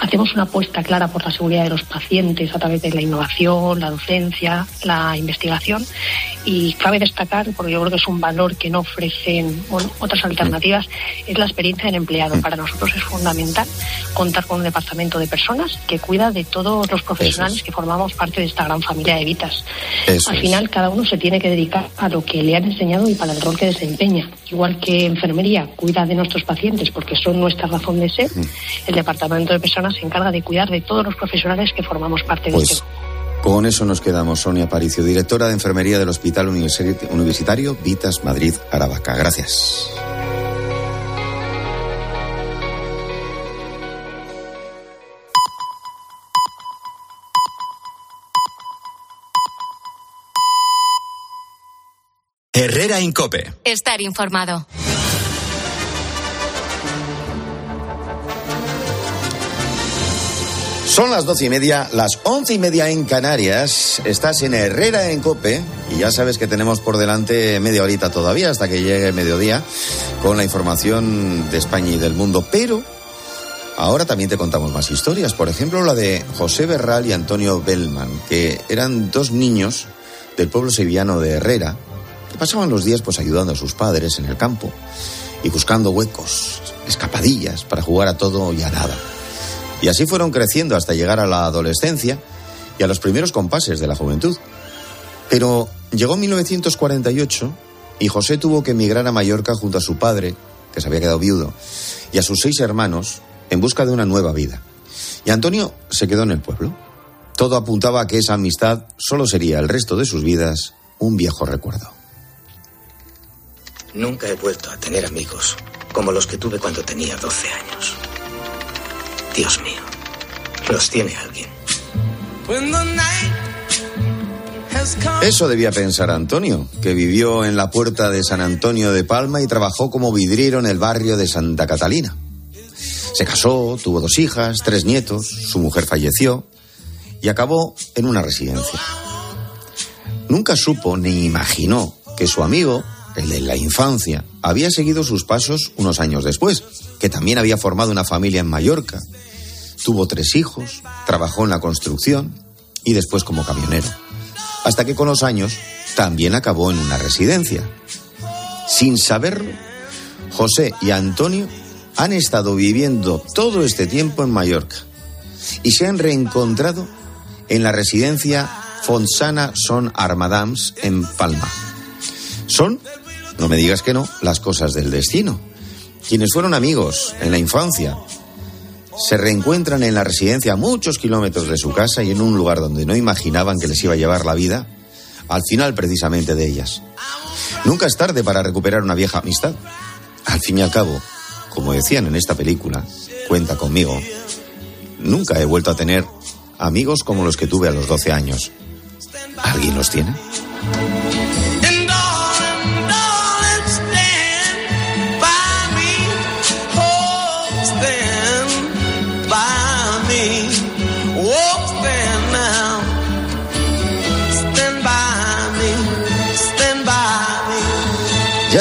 Speaker 34: hacemos una apuesta clara por la seguridad de los pacientes a través de la innovación, la docencia, la investigación y cabe destacar, porque yo creo que es un valor que no ofrecen otras alternativas, es la experiencia del empleado. Para nosotros es fundamental contar con un departamento de personas que cuida de todos los profesionales que formamos parte de esta gran familia de Al final, cada uno se tiene que dedicar a lo que le han enseñado y para el rol que desempeña. Igual que enfermería cuida de nuestros pacientes porque son nuestra razón de ser, el departamento de personas se encarga de cuidar de todos los profesionales que formamos parte de
Speaker 11: Pues
Speaker 34: este
Speaker 11: con eso nos quedamos. Sonia Paricio, directora de enfermería del Hospital Universi- Universitario Vitas Madrid Aravaca. Gracias.
Speaker 8: Herrera Incope.
Speaker 9: Estar informado.
Speaker 11: Son las doce y media, las once y media en Canarias. Estás en Herrera en Cope y ya sabes que tenemos por delante media horita todavía hasta que llegue mediodía con la información de España y del mundo. Pero ahora también te contamos más historias. Por ejemplo, la de José Berral y Antonio Bellman, que eran dos niños del pueblo sevillano de Herrera pasaban los días pues ayudando a sus padres en el campo y buscando huecos, escapadillas para jugar a todo y a nada. Y así fueron creciendo hasta llegar a la adolescencia y a los primeros compases de la juventud. Pero llegó 1948 y José tuvo que emigrar a Mallorca junto a su padre, que se había quedado viudo, y a sus seis hermanos en busca de una nueva vida. Y Antonio se quedó en el pueblo. Todo apuntaba a que esa amistad solo sería el resto de sus vidas un viejo recuerdo.
Speaker 35: Nunca he vuelto a tener amigos como los que tuve cuando tenía 12 años. Dios mío, los tiene alguien.
Speaker 11: Eso debía pensar Antonio, que vivió en la puerta de San Antonio de Palma y trabajó como vidriero en el barrio de Santa Catalina. Se casó, tuvo dos hijas, tres nietos, su mujer falleció y acabó en una residencia. Nunca supo ni imaginó que su amigo, el de la infancia, había seguido sus pasos unos años después, que también había formado una familia en Mallorca. Tuvo tres hijos, trabajó en la construcción y después como camionero. Hasta que con los años también acabó en una residencia. Sin saberlo, José y Antonio han estado viviendo todo este tiempo en Mallorca y se han reencontrado en la residencia Fonsana Son Armadams en Palma. Son, no me digas que no, las cosas del destino. Quienes fueron amigos en la infancia se reencuentran en la residencia a muchos kilómetros de su casa y en un lugar donde no imaginaban que les iba a llevar la vida, al final precisamente de ellas. Nunca es tarde para recuperar una vieja amistad. Al fin y al cabo, como decían en esta película, cuenta conmigo, nunca he vuelto a tener amigos como los que tuve a los 12 años. ¿Alguien los tiene?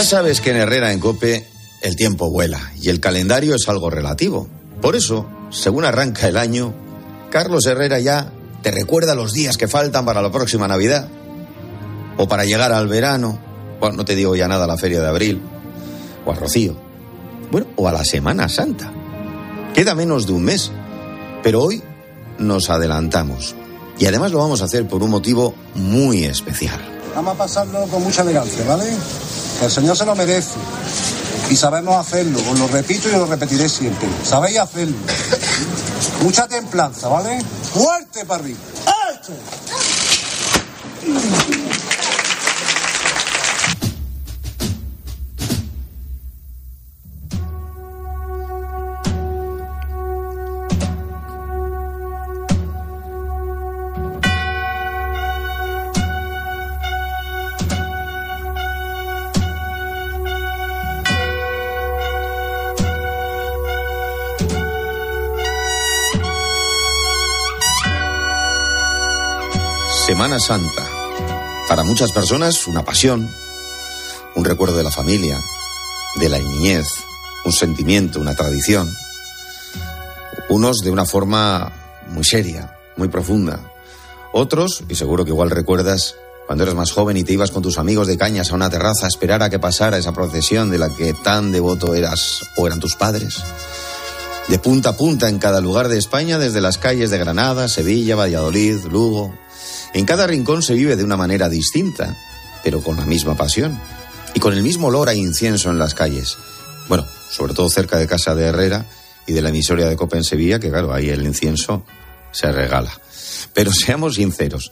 Speaker 11: Ya sabes que en Herrera en Cope el tiempo vuela y el calendario es algo relativo. Por eso, según arranca el año, Carlos Herrera ya te recuerda los días que faltan para la próxima Navidad o para llegar al verano. Bueno, no te digo ya nada a la feria de abril o a Rocío. Bueno, o a la Semana Santa. Queda menos de un mes, pero hoy nos adelantamos. Y además lo vamos a hacer por un motivo muy especial.
Speaker 36: Vamos a pasarlo con mucha elegancia, ¿vale? Que el Señor se lo merece. Y sabemos hacerlo. Os lo repito y os lo repetiré siempre. Sabéis hacerlo. Mucha templanza, ¿vale? Fuerte para arriba. ¡Este!
Speaker 11: Semana Santa. Para muchas personas, una pasión, un recuerdo de la familia, de la niñez, un sentimiento, una tradición. Unos de una forma muy seria, muy profunda. Otros, y seguro que igual recuerdas, cuando eras más joven y te ibas con tus amigos de cañas a una terraza a esperar a que pasara esa procesión de la que tan devoto eras o eran tus padres. De punta a punta en cada lugar de España, desde las calles de Granada, Sevilla, Valladolid, Lugo. En cada rincón se vive de una manera distinta, pero con la misma pasión. Y con el mismo olor a incienso en las calles. Bueno, sobre todo cerca de casa de Herrera y de la emisoria de Copa en Sevilla, que claro, ahí el incienso se regala. Pero seamos sinceros,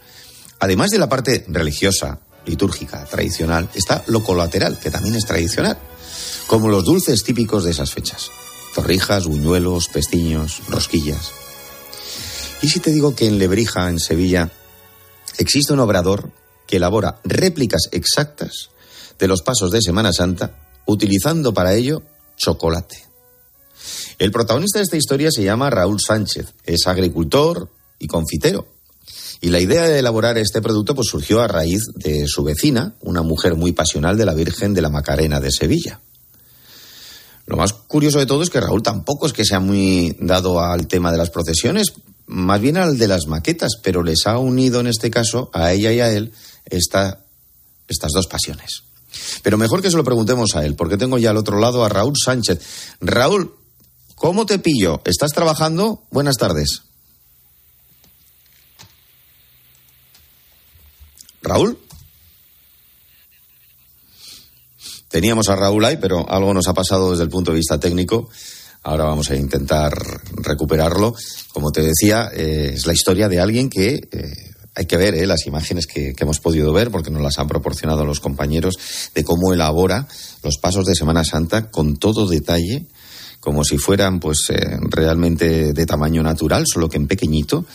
Speaker 11: Además de la parte religiosa, litúrgica, tradicional, está lo colateral, que también es tradicional, como los dulces típicos de esas fechas. Torrijas, buñuelos, pestiños, rosquillas. ¿Y si te digo que en Lebrija, en Sevilla, existe un obrador que elabora réplicas exactas de los pasos de Semana Santa, utilizando para ello chocolate? El protagonista de esta historia se llama Raúl Sánchez, es agricultor y confitero y la idea de elaborar este producto pues, surgió a raíz de su vecina, una mujer muy pasional de la Virgen de la Macarena de Sevilla. Lo más curioso de todo es que Raúl tampoco es que sea muy dado al tema de las procesiones, más bien al de las maquetas, pero les ha unido en este caso a ella y a él esta, estas dos pasiones. Pero mejor que se lo preguntemos a él, porque tengo ya al otro lado a Raúl Sánchez. Raúl, ¿cómo te pillo? ¿Estás trabajando? Buenas tardes. Raúl. Teníamos a Raúl ahí, pero algo nos ha pasado desde el punto de vista técnico. Ahora vamos a intentar recuperarlo. Como te decía, eh, es la historia de alguien que eh, hay que ver eh, las imágenes que, hemos podido ver, porque nos las han proporcionado los compañeros, de cómo elabora los pasos de Semana Santa con todo detalle, como si fueran pues realmente de tamaño natural, solo que en pequeñito,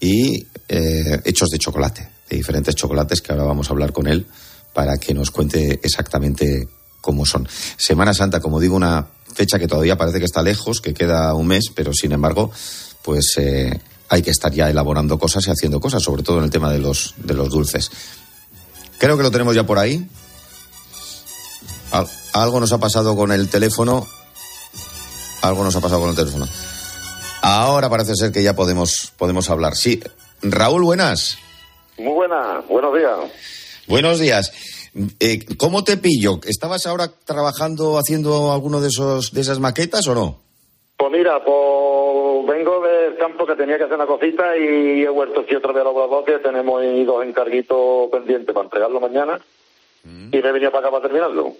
Speaker 11: y hechos de chocolate diferentes chocolates que ahora vamos a hablar con él para que nos cuente exactamente cómo son. Semana Santa, como digo, una fecha que todavía parece que está lejos, que queda un mes, pero sin embargo, pues eh, hay que estar ya elaborando cosas y haciendo cosas, sobre todo en el tema de los, de los dulces. Creo que lo tenemos ya por ahí. algo nos ha pasado con el teléfono. Algo nos ha pasado con el teléfono. Ahora parece ser que ya podemos, podemos hablar. Sí. Raúl, buenas.
Speaker 37: Muy buena, buenos días.
Speaker 11: Buenos días. Eh, ¿Cómo te pillo? ¿Estabas ahora trabajando haciendo alguno de esos de esas maquetas o no?
Speaker 37: Pues mira, pues vengo del campo que tenía que hacer una cosita y he vuelto aquí otro de los que tenemos dos encarguitos pendientes para entregarlo mañana mm. y me venía para acá para terminarlo.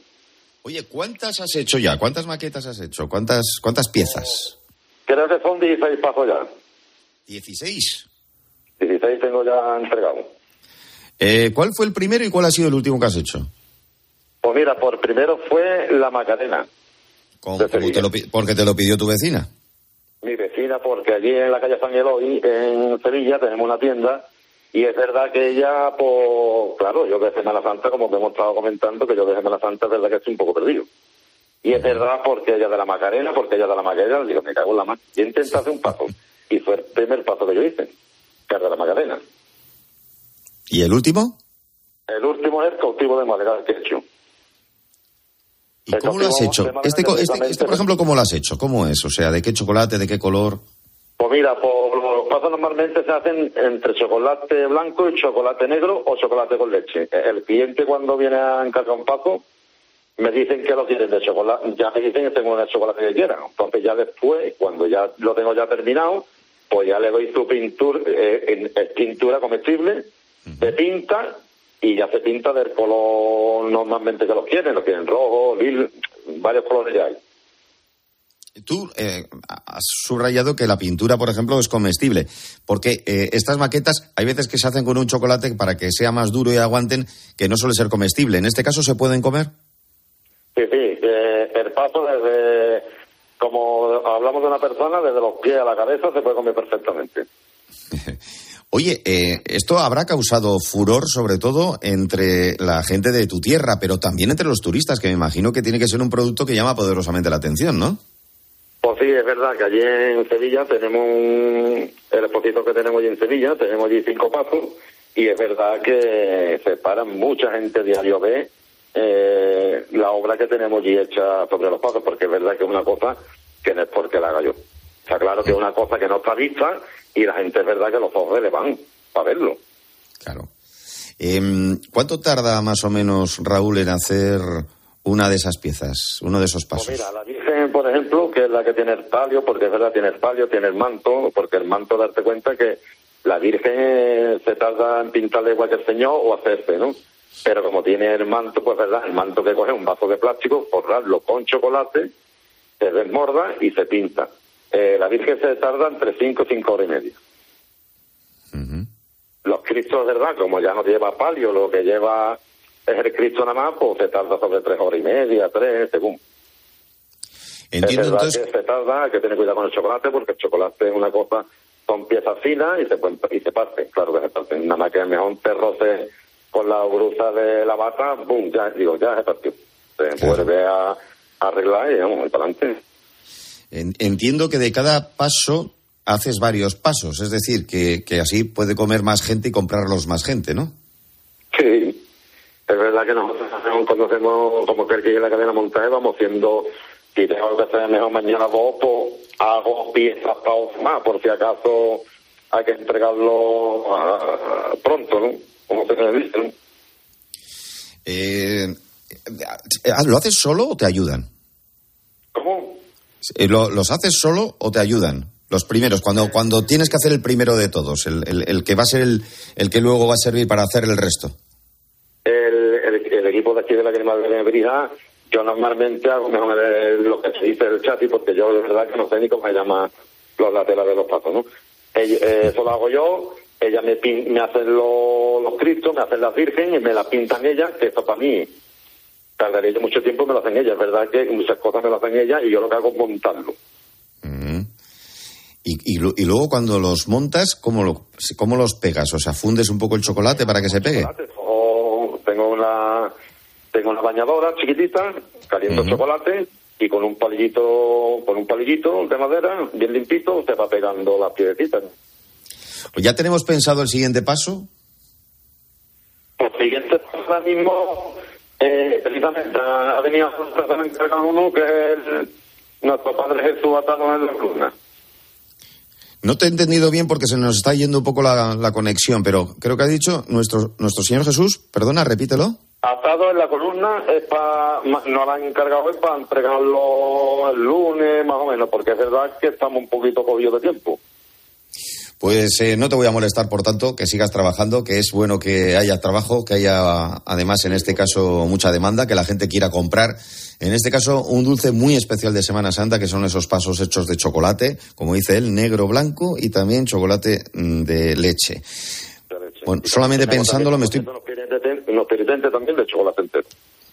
Speaker 11: Oye, ¿cuántas has hecho ya? ¿Cuántas maquetas has hecho? ¿Cuántas, cuántas piezas?
Speaker 37: Creo que son 16 pasos ya.
Speaker 11: ¿16?
Speaker 37: 16 tengo ya entregado.
Speaker 11: Eh, ¿Cuál fue el primero y cuál ha sido el último que has hecho?
Speaker 37: Pues mira, por primero fue la Macarena.
Speaker 11: ¿Porque te lo pidió tu vecina?
Speaker 37: Mi vecina, porque allí en la calle San Eloy, en Sevilla, tenemos una tienda y es verdad que ella, pues, claro, yo de Semana Santa, como te hemos estado comentando, que yo de Semana Santa es verdad que estoy un poco perdido. Y es verdad porque ella de la Macarena, porque ella de la Macarena, digo, me cago en la mano. Y intenté hacer un paso. Y fue el primer paso que yo hice de la Magdalena.
Speaker 11: ¿Y el último?
Speaker 37: El último es cautivo de madera que he hecho.
Speaker 11: ¿Y cómo lo has hecho? Este, este, este, por ejemplo, ¿cómo lo has hecho? ¿Cómo es? O sea, ¿de qué chocolate, de qué color?
Speaker 37: Pues mira, por los pasos normalmente se hacen entre chocolate blanco y chocolate negro o chocolate con leche. El cliente cuando viene a encargar un paso me dicen que lo quieren de chocolate, ya me dicen que tengo el chocolate que quieran. Entonces ya después, cuando ya lo tengo ya terminado, pues ya le doy su pintura, eh, pintura comestible, se pinta y ya se pinta del color normalmente que lo quieren, lo quieren rojo, lil, varios colores ya hay.
Speaker 11: Tú eh, has subrayado que la pintura, por ejemplo, es comestible, porque eh, estas maquetas hay veces que se hacen con un chocolate para que sea más duro y aguanten, que no suele ser comestible. ¿En este caso se pueden comer?
Speaker 37: Sí, sí, el paso desde como hablamos de una persona, desde los pies a la cabeza se puede comer perfectamente.
Speaker 11: Oye, eh, esto habrá causado furor sobre todo entre la gente de tu tierra, pero también entre los turistas, que me imagino que tiene que ser un producto que llama poderosamente la atención, ¿no?
Speaker 37: Pues sí, es verdad que allí en Sevilla tenemos el exposito que tenemos allí en Sevilla, tenemos allí cinco pasos, y es verdad que se paran mucha gente diario ve eh, la obra que tenemos allí hecha sobre los pasos, porque es verdad que es una cosa que no es porque la haga yo. Está claro que es una cosa que no está vista y la gente es verdad que los ojos le van para verlo.
Speaker 11: Claro. Em, ¿Cuánto tarda más o menos Raúl en hacer una de esas piezas, uno de esos pasos?
Speaker 37: Pues mira, la Virgen, por ejemplo, que es la que tiene el palio, porque es verdad, tiene el palio, tiene el manto, porque el manto, darte cuenta que la Virgen se tarda en pintarle igual que el Señor o hacerse, ¿no? Pero como tiene el manto, pues verdad, el manto que coge un vaso de plástico, forrarlo con chocolate, se desmorda y se pinta. Eh, la Virgen se tarda entre 5 y 5 horas y media. Los Cristos, ¿verdad? Como ya no lleva palio, lo que lleva es el Cristo nada más, pues se tarda sobre 3 horas y media, 3, según.
Speaker 11: Entiendo
Speaker 37: es verdad
Speaker 11: entonces.
Speaker 37: que se tarda, hay que tener cuidado con el chocolate, porque el chocolate es una cosa, son piezas finas y se, pueden, y se parten, claro que se parten. Nada más que mejor te roce con la brusa de la bata, ¡bum! Ya, digo, ya se partió. Se vuelve a, a arreglar y vamos, para adelante.
Speaker 11: En- Entiendo que de cada paso haces varios pasos, es decir, que, que así puede comer más gente y comprarlos más gente, ¿no?
Speaker 37: Sí, es verdad que nosotros hacemos como que el que llegue la cadena montaje vamos haciendo, si tengo que hacer mejor mañana dos, pues hago piezas para más, por si acaso hay que entregarlo ah, pronto, ¿no? Como se dice, ¿no?
Speaker 11: Eh, ¿Lo haces solo o te ayudan? Eh, ¿lo- ¿Los haces solo o te ayudan? Los primeros, cuando, cuando tienes que hacer el primero de todos, el, el- el que va a ser el, el que luego va a servir para hacer el resto.
Speaker 37: El, el, el equipo de aquí de la Grima de Nebrija, yo normalmente hago mejor el- lo que se dice el chasis, porque yo de verdad que no sé ni cómo se llama los laterales de los pasos, ¿no? Ella- eh, eso lo hago yo, ella me, me hacen los, los cristos, me hacen las virgen y me las pintan ellas, que eso para mí tardaría yo mucho tiempo, me lo hacen ellas, es verdad que muchas cosas me lo hacen ellas y yo lo que hago es montarlo.
Speaker 11: Y, y lu- y luego cuando los montas, ¿cómo, lo, ¿cómo los pegas? O sea, fundes un poco el chocolate para que se pegue.
Speaker 37: O tengo una tengo una bañadora chiquitita, caliento chocolate y con un palillito, con un palillito de madera bien limpito se va pegando las piedrecitas.
Speaker 11: Pues ¿Ya tenemos pensado el siguiente paso?
Speaker 37: Lo siguiente ahora mismo, eh, precisamente ha venido a encargar uno que es el- nuestro Padre Jesús atado en la columna.
Speaker 11: No te he entendido bien porque se nos está yendo un poco la, la conexión, pero creo que ha dicho nuestro, nuestro Señor Jesús, perdona, repítelo.
Speaker 37: Atado en la columna es para, no lo han encargado es para entregarlo el lunes más o menos, porque es verdad que estamos un poquito cogidos de tiempo.
Speaker 11: Pues eh, no te voy a molestar, por tanto, que sigas trabajando, que es bueno que haya trabajo, que haya, además, en este caso, mucha demanda, que la gente quiera comprar. En este caso, un dulce muy especial de Semana Santa, que son esos pasos hechos de chocolate, como dice él, negro, blanco y también chocolate mm, de leche. Bueno, solamente pensándolo me estoy...
Speaker 37: Unos penitentes, unos penitentes también de chocolate entero.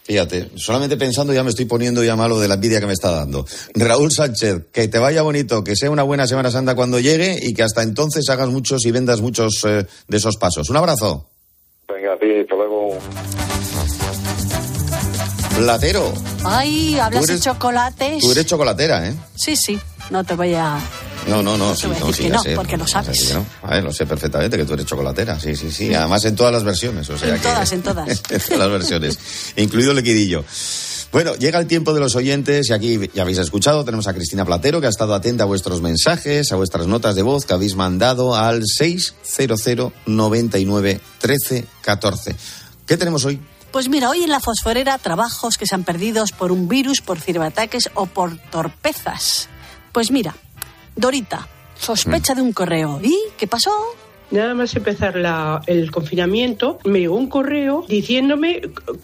Speaker 11: Fíjate, solamente pensando ya me estoy poniendo ya malo de la envidia que me está dando. Raúl Sánchez, que te vaya bonito, que sea una buena Semana Santa cuando llegue y que hasta entonces hagas muchos y vendas muchos eh, de esos pasos. Un abrazo.
Speaker 37: Venga, sí, hasta luego.
Speaker 11: Platero,
Speaker 38: Ay, hablas de chocolates.
Speaker 11: tú eres chocolatera, ¿eh?
Speaker 38: Sí, sí, no te voy a...
Speaker 11: No, no, no, sí, no, sí,
Speaker 38: que no,
Speaker 11: sé.
Speaker 38: porque lo sabes.
Speaker 11: no. A ver, lo sé perfectamente que tú eres chocolatera, sí, sí, sí. Además en todas las versiones, o sea
Speaker 38: En
Speaker 11: que-
Speaker 38: todas, en todas.
Speaker 11: en todas las versiones, incluido el liquidillo. Bueno, llega el tiempo de los oyentes y aquí ya habéis escuchado, tenemos a Cristina Platero que ha estado atenta a vuestros mensajes, a vuestras notas de voz que habéis mandado al 600 99 13 14. ¿Qué tenemos hoy?
Speaker 38: Pues mira, hoy en la fosforera trabajos que se han perdido por un virus, por ciberataques o por torpezas. Pues mira, Dorita, sospecha de un correo. ¿Y qué pasó?
Speaker 39: Nada más empezar la- el confinamiento, me llegó un correo diciéndome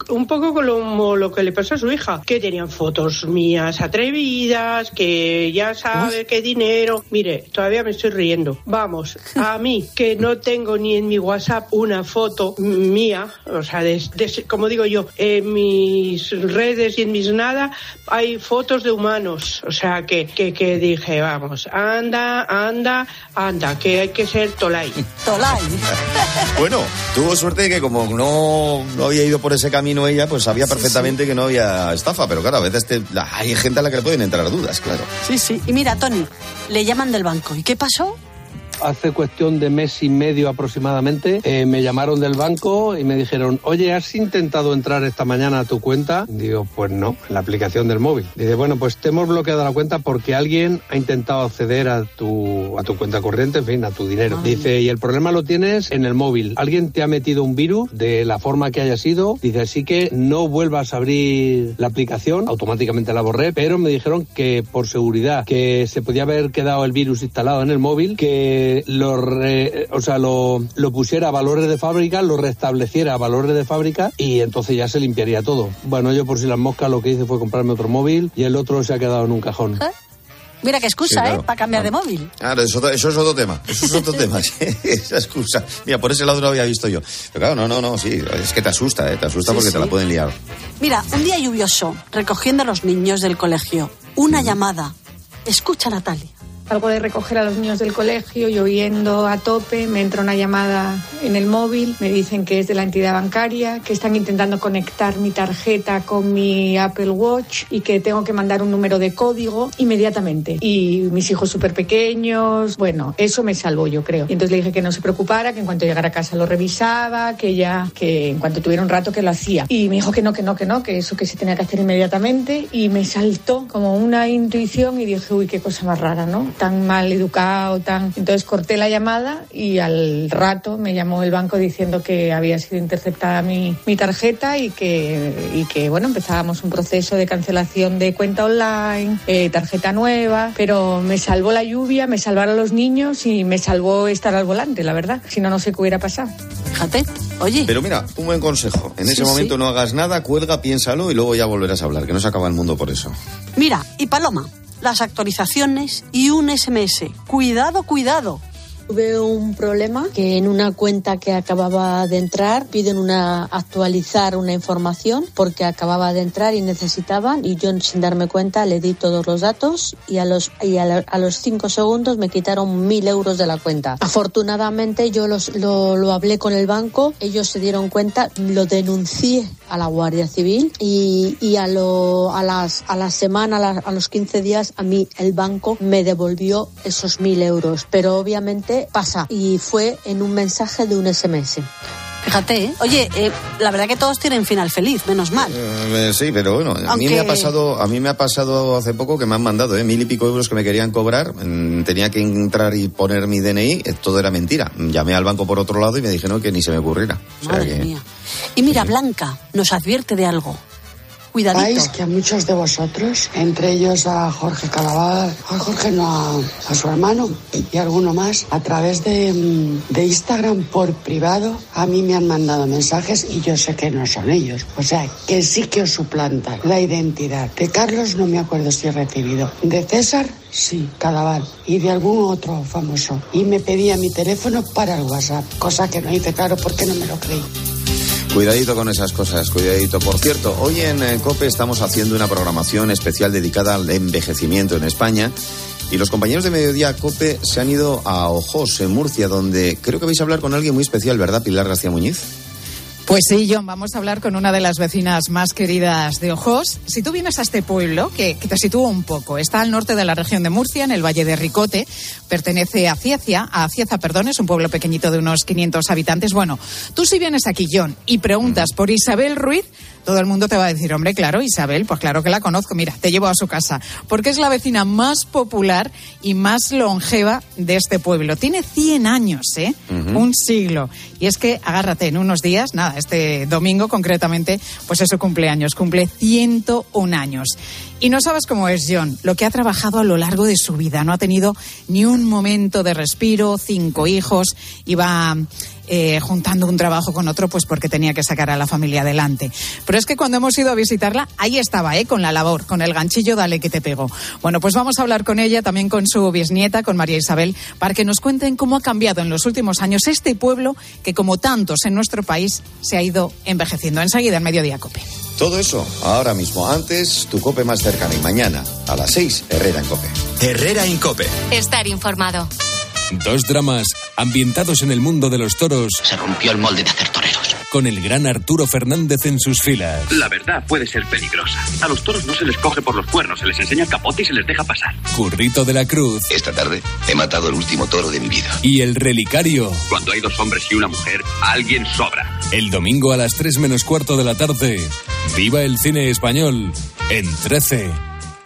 Speaker 39: un poco como lo que le pasó a su hija, que tenían fotos mías atrevidas, que ya sabe qué dinero. Mire, todavía me estoy riendo. Vamos, a mí, que no tengo ni en mi WhatsApp una foto mía, o sea, de- de- como digo yo, en mis redes y en mis nada hay fotos de humanos. O sea, que, que, que dije, vamos, anda, anda, anda, que hay que ser tolai.
Speaker 38: Tolai.
Speaker 11: Bueno, tuvo suerte de que como no, no había ido por ese camino ella, pues sabía perfectamente que no había estafa, pero claro, a veces te- hay gente a la que le pueden entrar dudas, claro.
Speaker 38: Sí, sí. Y mira, Tony, le llaman del banco. ¿Y qué pasó?
Speaker 40: Hace cuestión de mes y medio aproximadamente, eh, me llamaron del banco y me dijeron, oye, ¿has intentado entrar esta mañana a tu cuenta? Digo, pues no, en la aplicación del móvil. Dice, bueno, pues te hemos bloqueado la cuenta porque alguien ha intentado acceder a tu, a tu cuenta corriente, en fin, a tu dinero. Dice, y el problema lo tienes en el móvil. Alguien te ha metido un virus de la forma que haya sido. Dice, así que no vuelvas a abrir la aplicación, automáticamente la borré, pero me dijeron que por seguridad, que se podía haber quedado el virus instalado en el móvil, que lo, o sea, lo, lo pusiera a valores de fábrica, lo restableciera a valores de fábrica y entonces ya se limpiaría todo. Bueno, yo por si las moscas lo que hice fue comprarme otro móvil y el otro se ha quedado en un cajón.
Speaker 38: ¿Eh? Mira qué excusa,
Speaker 11: Sí, claro.
Speaker 38: ¿eh? Para cambiar de móvil.
Speaker 11: Claro, eso, eso es otro tema. Eso es otro tema. Esa excusa. Mira, por ese lado no lo había visto yo. Pero claro, no, no, no, sí. Es que te asusta, ¿eh? Te asusta
Speaker 38: Sí,
Speaker 11: porque te la pueden liar.
Speaker 38: Mira, un día lluvioso, recogiendo a los niños del colegio. Una llamada. Escucha, Natalia.
Speaker 41: Salgo de recoger a los niños del colegio, lloviendo a tope, me entra una llamada en el móvil, me dicen que es de la entidad bancaria, que están intentando conectar mi tarjeta con mi Apple Watch y que tengo que mandar un número de código inmediatamente. Y mis hijos súper pequeños, bueno, eso me salvó yo creo. Y entonces le dije que no se preocupara, que en cuanto llegara a casa lo revisaba, que ya, que en cuanto tuviera un rato que lo hacía. Y me dijo que no, que no, que no, que eso que se tenía que hacer inmediatamente y me saltó como una intuición y dije, uy, qué cosa más rara, ¿no? Tan mal educado, tan... Entonces corté la llamada y al rato me llamó el banco diciendo que había sido interceptada mi, mi tarjeta y que, y que, bueno, empezábamos un proceso de cancelación de cuenta online, eh, tarjeta nueva, pero me salvó la lluvia, me salvaron los niños y me salvó estar al volante, la verdad. Si no, no sé qué hubiera pasado.
Speaker 38: Fíjate, oye.
Speaker 11: Pero mira, un buen consejo. En ese
Speaker 38: Sí,
Speaker 11: momento
Speaker 38: sí.
Speaker 11: no hagas nada, cuelga, piénsalo y luego ya volverás a hablar, que no se acaba el mundo por eso.
Speaker 38: Mira, y Paloma, las actualizaciones y un SMS. Cuidado, cuidado.
Speaker 42: Tuve un problema que en una cuenta que acababa de entrar piden una actualizar una información porque acababa de entrar y necesitaban y yo sin darme cuenta le di todos los datos y a los y a, a los cinco segundos me quitaron mil euros de la cuenta. Afortunadamente yo los, lo, lo hablé con el banco, ellos se dieron cuenta, lo denuncié a la Guardia Civil y, y a, lo, a, las, a la semana, a, la- a los 15 días, a mí el banco me devolvió esos mil euros. Pero obviamente pasa y fue en un mensaje de un SMS.
Speaker 38: Fíjate, ¿eh? Oye, eh, la verdad que todos tienen final feliz, menos mal.
Speaker 11: Eh, sí, pero bueno, a mí me ha pasado, a mí me ha pasado hace poco que me han mandado, eh, mil y pico euros que me querían cobrar, mm, tenía que entrar y poner mi DNI, eh, todo era mentira. Llamé al banco por otro lado y me dijeron que ni se me ocurriera. O sea
Speaker 38: Madre
Speaker 11: que-
Speaker 38: mía. Y mira, Blanca nos advierte de algo. Cuidadito.
Speaker 43: Sepáis que a muchos de vosotros, entre ellos a Jorge Calabar, a Jorge no, a, a su hermano y alguno más, a través de, mm, de Instagram por privado, a mí me han mandado mensajes y yo sé que no son ellos. O sea, que sí que os suplantan la identidad. De Carlos no me acuerdo si he recibido. De César, sí, Calabar. Y de algún otro famoso. Y me pedía mi teléfono para el WhatsApp, cosa que no hice claro porque no me lo creí.
Speaker 11: Cuidadito con esas cosas, cuidadito. Por cierto, hoy en eh, COPE estamos haciendo una programación especial dedicada al envejecimiento en España. Y los compañeros de Mediodía COPE se han ido a Ojos, en Murcia, donde creo que vais a hablar con alguien muy especial, ¿verdad, Pilar García Muñiz?
Speaker 1: Pues sí, John, vamos a hablar con una de las vecinas más queridas de Ojos. Si tú vienes a este pueblo, que, que te sitúo un poco, está al norte de la región de Murcia, en el Valle de Ricote, pertenece a Cieza, a Cieza, perdón, es un pueblo pequeñito de unos 500 habitantes. Bueno, tú si vienes aquí, John, y preguntas por Isabel Ruiz, todo el mundo te va a decir, hombre, claro, Isabel, pues claro que la conozco, mira, te llevo a su casa, porque es la vecina más popular y más longeva de este pueblo. Tiene 100 años, ¿eh? Un siglo. Y es que, agárrate, en unos días, nada, este domingo concretamente, pues es su cumpleaños, cumple 101 años. Y no sabes cómo es John, lo que ha trabajado a lo largo de su vida. No ha tenido ni un momento de respiro, cinco hijos, iba eh, juntando un trabajo con otro, pues porque tenía que sacar a la familia adelante. Pero es que cuando hemos ido a visitarla, ahí estaba, ¿eh? Con la labor, con el ganchillo, dale que te pego. Bueno, pues vamos a hablar con ella, también con su bisnieta, con María Isabel, para que nos cuenten cómo ha cambiado en los últimos años este pueblo que, como tantos en nuestro país, se ha ido envejeciendo. Enseguida, en Mediodía Cope.
Speaker 11: Todo eso ahora mismo. Antes, tu COPE más cercana. Y mañana, a las 6, Herrera en COPE.
Speaker 20: Herrera Incope.
Speaker 9: Estar informado.
Speaker 44: Dos dramas ambientados en el mundo de los toros.
Speaker 45: Se rompió el molde de hacer toreros.
Speaker 44: Con el gran Arturo Fernández en sus filas.
Speaker 46: La verdad puede ser peligrosa. A los toros no se les coge por los cuernos, se les enseña el capote y se les deja pasar.
Speaker 44: Currito de la Cruz.
Speaker 45: Esta tarde he matado el último toro de mi vida.
Speaker 44: Y el relicario.
Speaker 46: Cuando hay dos hombres y una mujer, alguien sobra.
Speaker 44: El domingo a las 3 menos cuarto de la tarde. Viva el cine español en 13.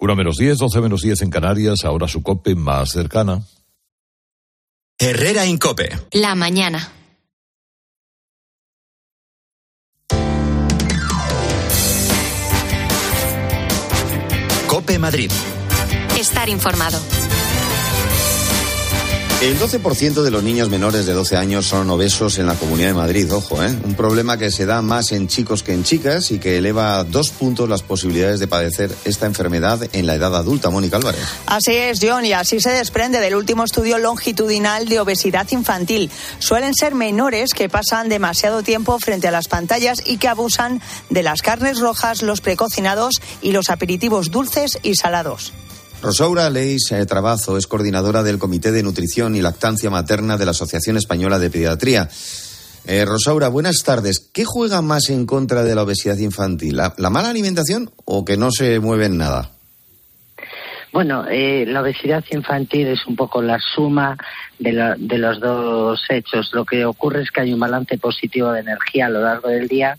Speaker 47: Una menos 10, 12 menos 10 en Canarias, ahora su cope más cercana.
Speaker 8: Herrera Incope.
Speaker 9: La mañana.
Speaker 8: Cope Madrid.
Speaker 9: Estar informado.
Speaker 11: El 12% de los niños menores de 12 años son obesos en la Comunidad de Madrid, ojo, ¿eh? Un problema que se da más en chicos que en chicas y que eleva a dos puntos las posibilidades de padecer esta enfermedad en la edad adulta. Mónica Álvarez.
Speaker 22: Así es, John, y así se desprende del último estudio longitudinal de obesidad infantil. Suelen ser menores que pasan demasiado tiempo frente a las pantallas y que abusan de las carnes rojas, los precocinados y los aperitivos dulces y salados.
Speaker 11: Rosaura Leis eh, Trabazo es coordinadora del Comité de Nutrición y Lactancia Materna de la Asociación Española de Pediatría. Eh, Rosaura, buenas tardes. ¿Qué juega más en contra de la obesidad infantil? ¿La, la mala alimentación o que no se mueve en nada?
Speaker 48: Bueno, eh, la obesidad infantil es un poco la suma de, la- de los dos hechos. Lo que ocurre es que hay un balance positivo de energía a lo largo del día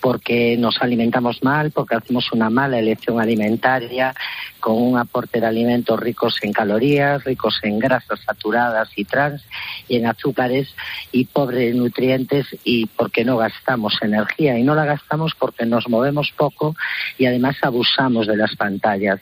Speaker 48: porque nos alimentamos mal, porque hacemos una mala elección alimentaria con un aporte de alimentos ricos en calorías, ricos en grasas saturadas y trans y en azúcares y pobres en nutrientes y porque no gastamos energía y no la gastamos porque nos movemos poco y además abusamos de las pantallas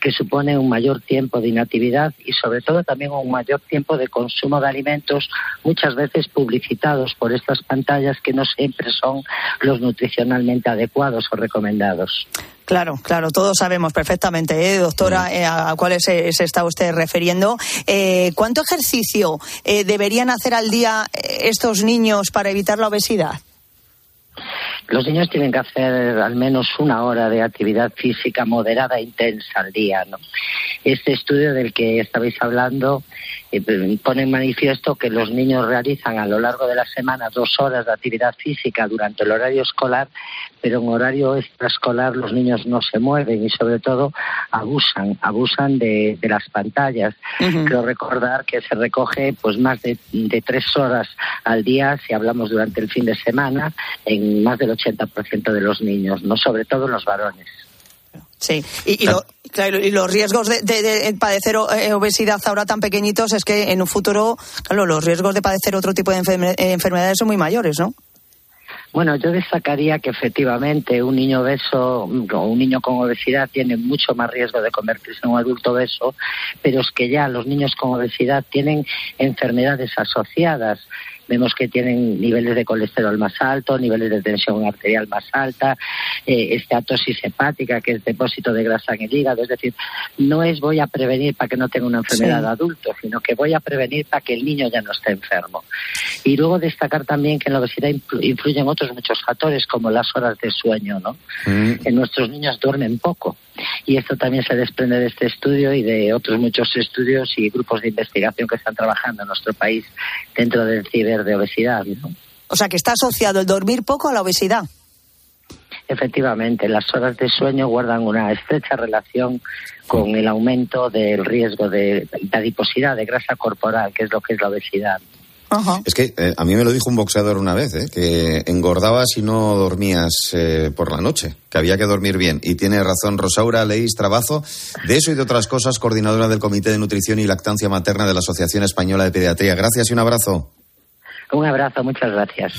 Speaker 48: que supone un mayor tiempo de inactividad y sobre todo también un mayor tiempo de consumo de alimentos muchas veces publicitados por estas pantallas que no siempre son los nutricionalmente adecuados o recomendados.
Speaker 22: Claro, claro, todos sabemos perfectamente, ¿eh, doctora, eh, a a cuáles se, se está usted refiriendo. Eh, ¿Cuánto ejercicio eh, deberían hacer al día eh, estos niños para evitar la obesidad?
Speaker 48: Los niños tienen que hacer al menos una hora de actividad física moderada e intensa al día. ¿no? Este estudio del que estabais hablando eh, pone en manifiesto que los niños realizan a lo largo de la semana dos horas de actividad física durante el horario escolar, pero en horario extraescolar los niños no se mueven y sobre todo abusan, abusan de, de las pantallas. Quiero recordar que se recoge pues más de, de tres horas al día, si hablamos durante el fin de semana, en más del 80% de los niños, no sobre todo en los varones.
Speaker 22: Sí, y, y lo- claro, y los riesgos de, de- de padecer eh, obesidad ahora tan pequeñitos es que en un futuro, claro, los riesgos de padecer otro tipo de enferme- eh, enfermedades son muy mayores, ¿no?
Speaker 48: Bueno, yo destacaría que efectivamente un niño obeso o un niño con obesidad tiene mucho más riesgo de convertirse en un adulto obeso, pero es que ya los niños con obesidad tienen enfermedades asociadas. Vemos que tienen niveles de colesterol más altos, niveles de tensión arterial más alta, eh, esteatosis hepática, que es depósito de grasa en el hígado. Es decir, no es voy a prevenir para que no tenga una enfermedad
Speaker 49: Sí.
Speaker 48: adulto, sino que voy a prevenir para que el niño ya no esté enfermo. Y luego destacar también que en la obesidad influ- influyen otros muchos factores, como las horas de sueño, ¿no? Que nuestros niños duermen poco. Y esto también se desprende de este estudio y de otros muchos estudios y grupos de investigación que están trabajando en nuestro país dentro del ciber de obesidad. ¿no?
Speaker 22: O sea, que está asociado el dormir poco a la obesidad.
Speaker 48: Efectivamente, las horas de sueño guardan una estrecha relación con el aumento del riesgo de, de adiposidad, de grasa corporal, que es lo que es la obesidad.
Speaker 11: Es que eh, a mí me lo dijo un boxeador una vez, ¿eh? que engordabas si no dormías eh, por la noche, que había que dormir bien. Y tiene razón Rosaura Leís Trabazo, de eso y de otras cosas, coordinadora del Comité de Nutrición y Lactancia Materna de la Asociación Española de Pediatría. Gracias y un abrazo.
Speaker 48: Un abrazo, muchas gracias.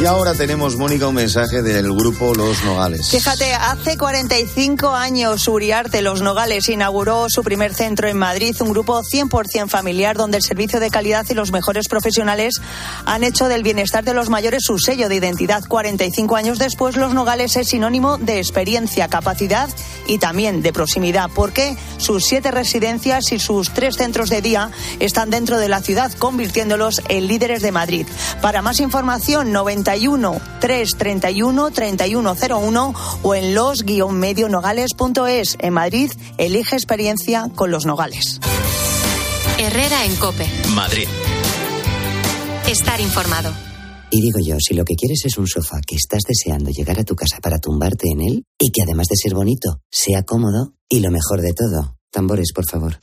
Speaker 11: Y ahora tenemos, Mónica, un mensaje del grupo Los Nogales.
Speaker 22: Fíjate, hace 45 años Uriarte Los Nogales inauguró su primer centro en Madrid, un grupo 100% familiar donde el servicio de calidad y los mejores profesionales han hecho del bienestar de los mayores su sello de identidad. 45 años después, Los Nogales es sinónimo de experiencia, capacidad y también de proximidad, porque sus siete residencias y sus tres centros de día están dentro de la ciudad, convirtiéndolos en líderes de Madrid. Para más información, 91 331 3101 o en los-medionogales.es. En Madrid, elige experiencia con los Nogales.
Speaker 9: Herrera en Cope.
Speaker 8: Madrid.
Speaker 9: Estar informado.
Speaker 50: Y digo yo, si lo que quieres es un sofá que estás deseando llegar a tu casa para tumbarte en él y que además de ser bonito, sea cómodo y lo mejor de todo, tambores, por favor.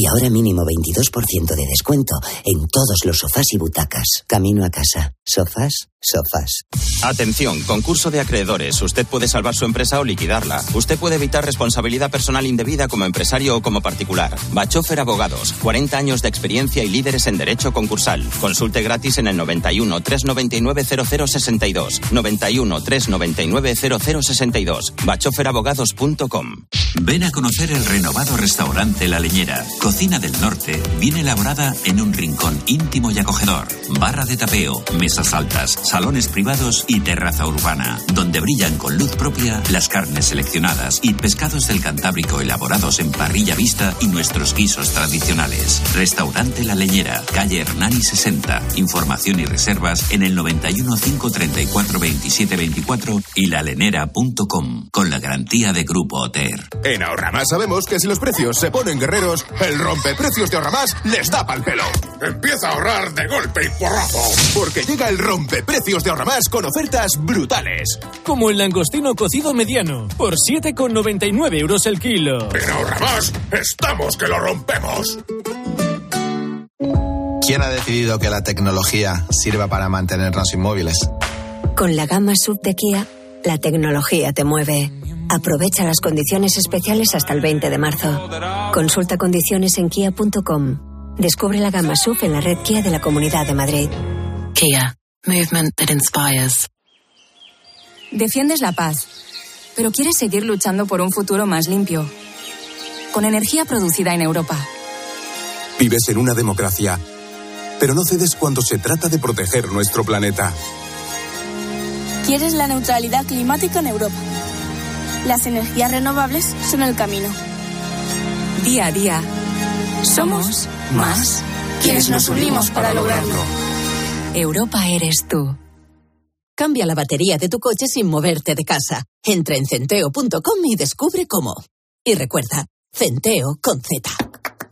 Speaker 50: Y ahora mínimo 22% de descuento en todos los sofás y butacas. Camino a casa. Sofás, sofás.
Speaker 51: Atención, concurso de acreedores. Usted puede salvar su empresa o liquidarla. Usted puede evitar responsabilidad personal indebida como empresario o como particular. Bachofer Abogados, 40 años de experiencia y líderes en derecho concursal. Consulte gratis en el 91 399 0062. 91 399 0062. bachoferabogados.com.
Speaker 52: Ven a conocer el renovado restaurante La Leñera. Cocina del Norte, bien elaborada en un rincón íntimo y acogedor. Barra de tapeo, mesas altas, salones privados y terraza urbana, donde brillan con luz propia las carnes seleccionadas y pescados del Cantábrico elaborados en parrilla vista y nuestros guisos tradicionales. Restaurante La Leñera, calle Hernani 60. Información y reservas en el 91 534 27 24 y lalenera.com con la garantía de Grupo Oter.
Speaker 53: En Ahorramás sabemos que si los precios se ponen guerreros, el rompeprecios de Ahorramás les da pal pelo. Empieza a ahorrar de golpe y porrazo. Porque llega el rompeprecios de Ahorramás con ofertas brutales.
Speaker 54: Como el langostino cocido mediano, por 7,99 euros el kilo.
Speaker 53: En Ahorramás estamos que lo rompemos.
Speaker 55: ¿Quién ha decidido que la tecnología sirva para mantenernos inmóviles?
Speaker 56: Con la gama sub de Kia, la tecnología te mueve. Aprovecha las condiciones especiales hasta el 20 de marzo. Consulta condiciones en kia.com. Descubre la gama SUV en la red Kia de la Comunidad de Madrid.
Speaker 57: Kia. Movement that inspires.
Speaker 58: Defiendes la paz, pero quieres seguir luchando por un futuro más limpio. Con energía producida en Europa.
Speaker 59: Vives en una democracia, pero no cedes cuando se trata de proteger nuestro planeta.
Speaker 49: Quieres la neutralidad climática en Europa. Las energías renovables son el camino.
Speaker 58: Día a día, somos más quienes nos unimos para lograrlo. Europa eres tú.
Speaker 60: Cambia la batería de tu coche sin moverte de casa. Entra en centeo.com y descubre cómo. Y recuerda, Centeo con Z.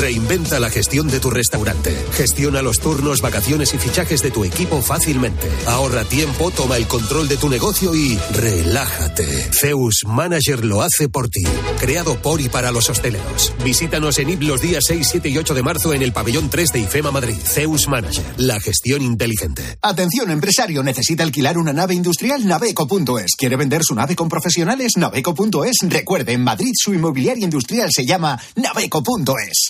Speaker 61: Reinventa la gestión de tu restaurante. Gestiona los turnos, vacaciones y fichajes de tu equipo fácilmente. Ahorra tiempo, toma el control de tu negocio y relájate. Zeus Manager lo hace por ti. Creado por y para los hosteleros. Visítanos en IP los días 6, 7 y 8 de marzo en el pabellón 3 de IFEMA Madrid. Zeus Manager. La gestión inteligente.
Speaker 62: Atención, empresario. ¿Necesita alquilar una nave industrial? Naveco.es. ¿Quiere vender su nave con profesionales? Naveco.es. Recuerde, en Madrid su inmobiliaria industrial se llama Naveco.es.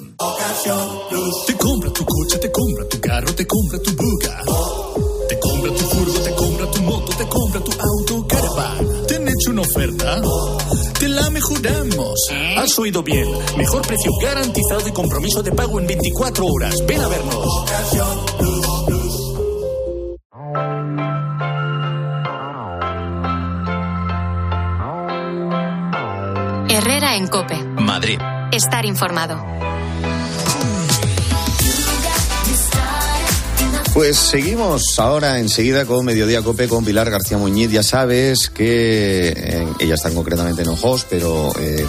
Speaker 63: Te compra tu coche, te compra tu carro, te compra tu buga. Te compra
Speaker 32: te compra tu auto Caravan. ¿Te han hecho una oferta? Te la mejoramos. Has oído bien. Mejor precio garantizado y compromiso de pago en 24 horas. Ven a vernos.
Speaker 9: Herrera en Cope.
Speaker 20: Madrid.
Speaker 9: Estar informado.
Speaker 11: Pues seguimos ahora enseguida con Mediodía Cope con Pilar García Muñiz. Ya sabes que eh, ella está concretamente en Ojos, pero eh,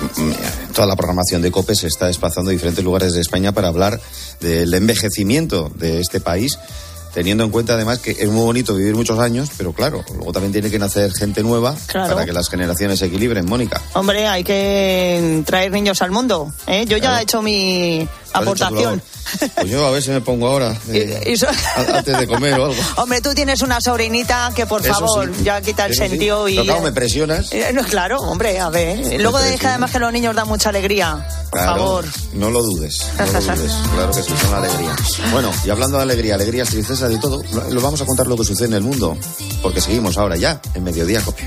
Speaker 11: toda la programación de Cope se está desplazando a diferentes lugares de España para hablar del envejecimiento de este país teniendo en cuenta además que es muy bonito vivir muchos años, pero claro, luego también tiene que nacer gente nueva para que las generaciones se equilibren, Mónica.
Speaker 22: Hombre, hay que traer niños al mundo. ¿eh? Yo ya he hecho mi aportación.
Speaker 11: Pues yo a ver si me pongo ahora, eh, antes de comer o algo.
Speaker 22: Hombre, tú tienes una sobrinita que por favor ya quita el sentido y...
Speaker 11: Pero me presionas.
Speaker 22: Eh, claro, hombre, a ver. Luego deja además que los niños dan mucha alegría. Por favor.
Speaker 11: No lo dudes, no lo dudes. claro que sí, son alegría. Bueno, y hablando de alegría, alegrías, de todo, lo vamos a contar lo que sucede en el mundo, porque seguimos ahora ya en Mediodía Copia.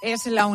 Speaker 1: Es la una.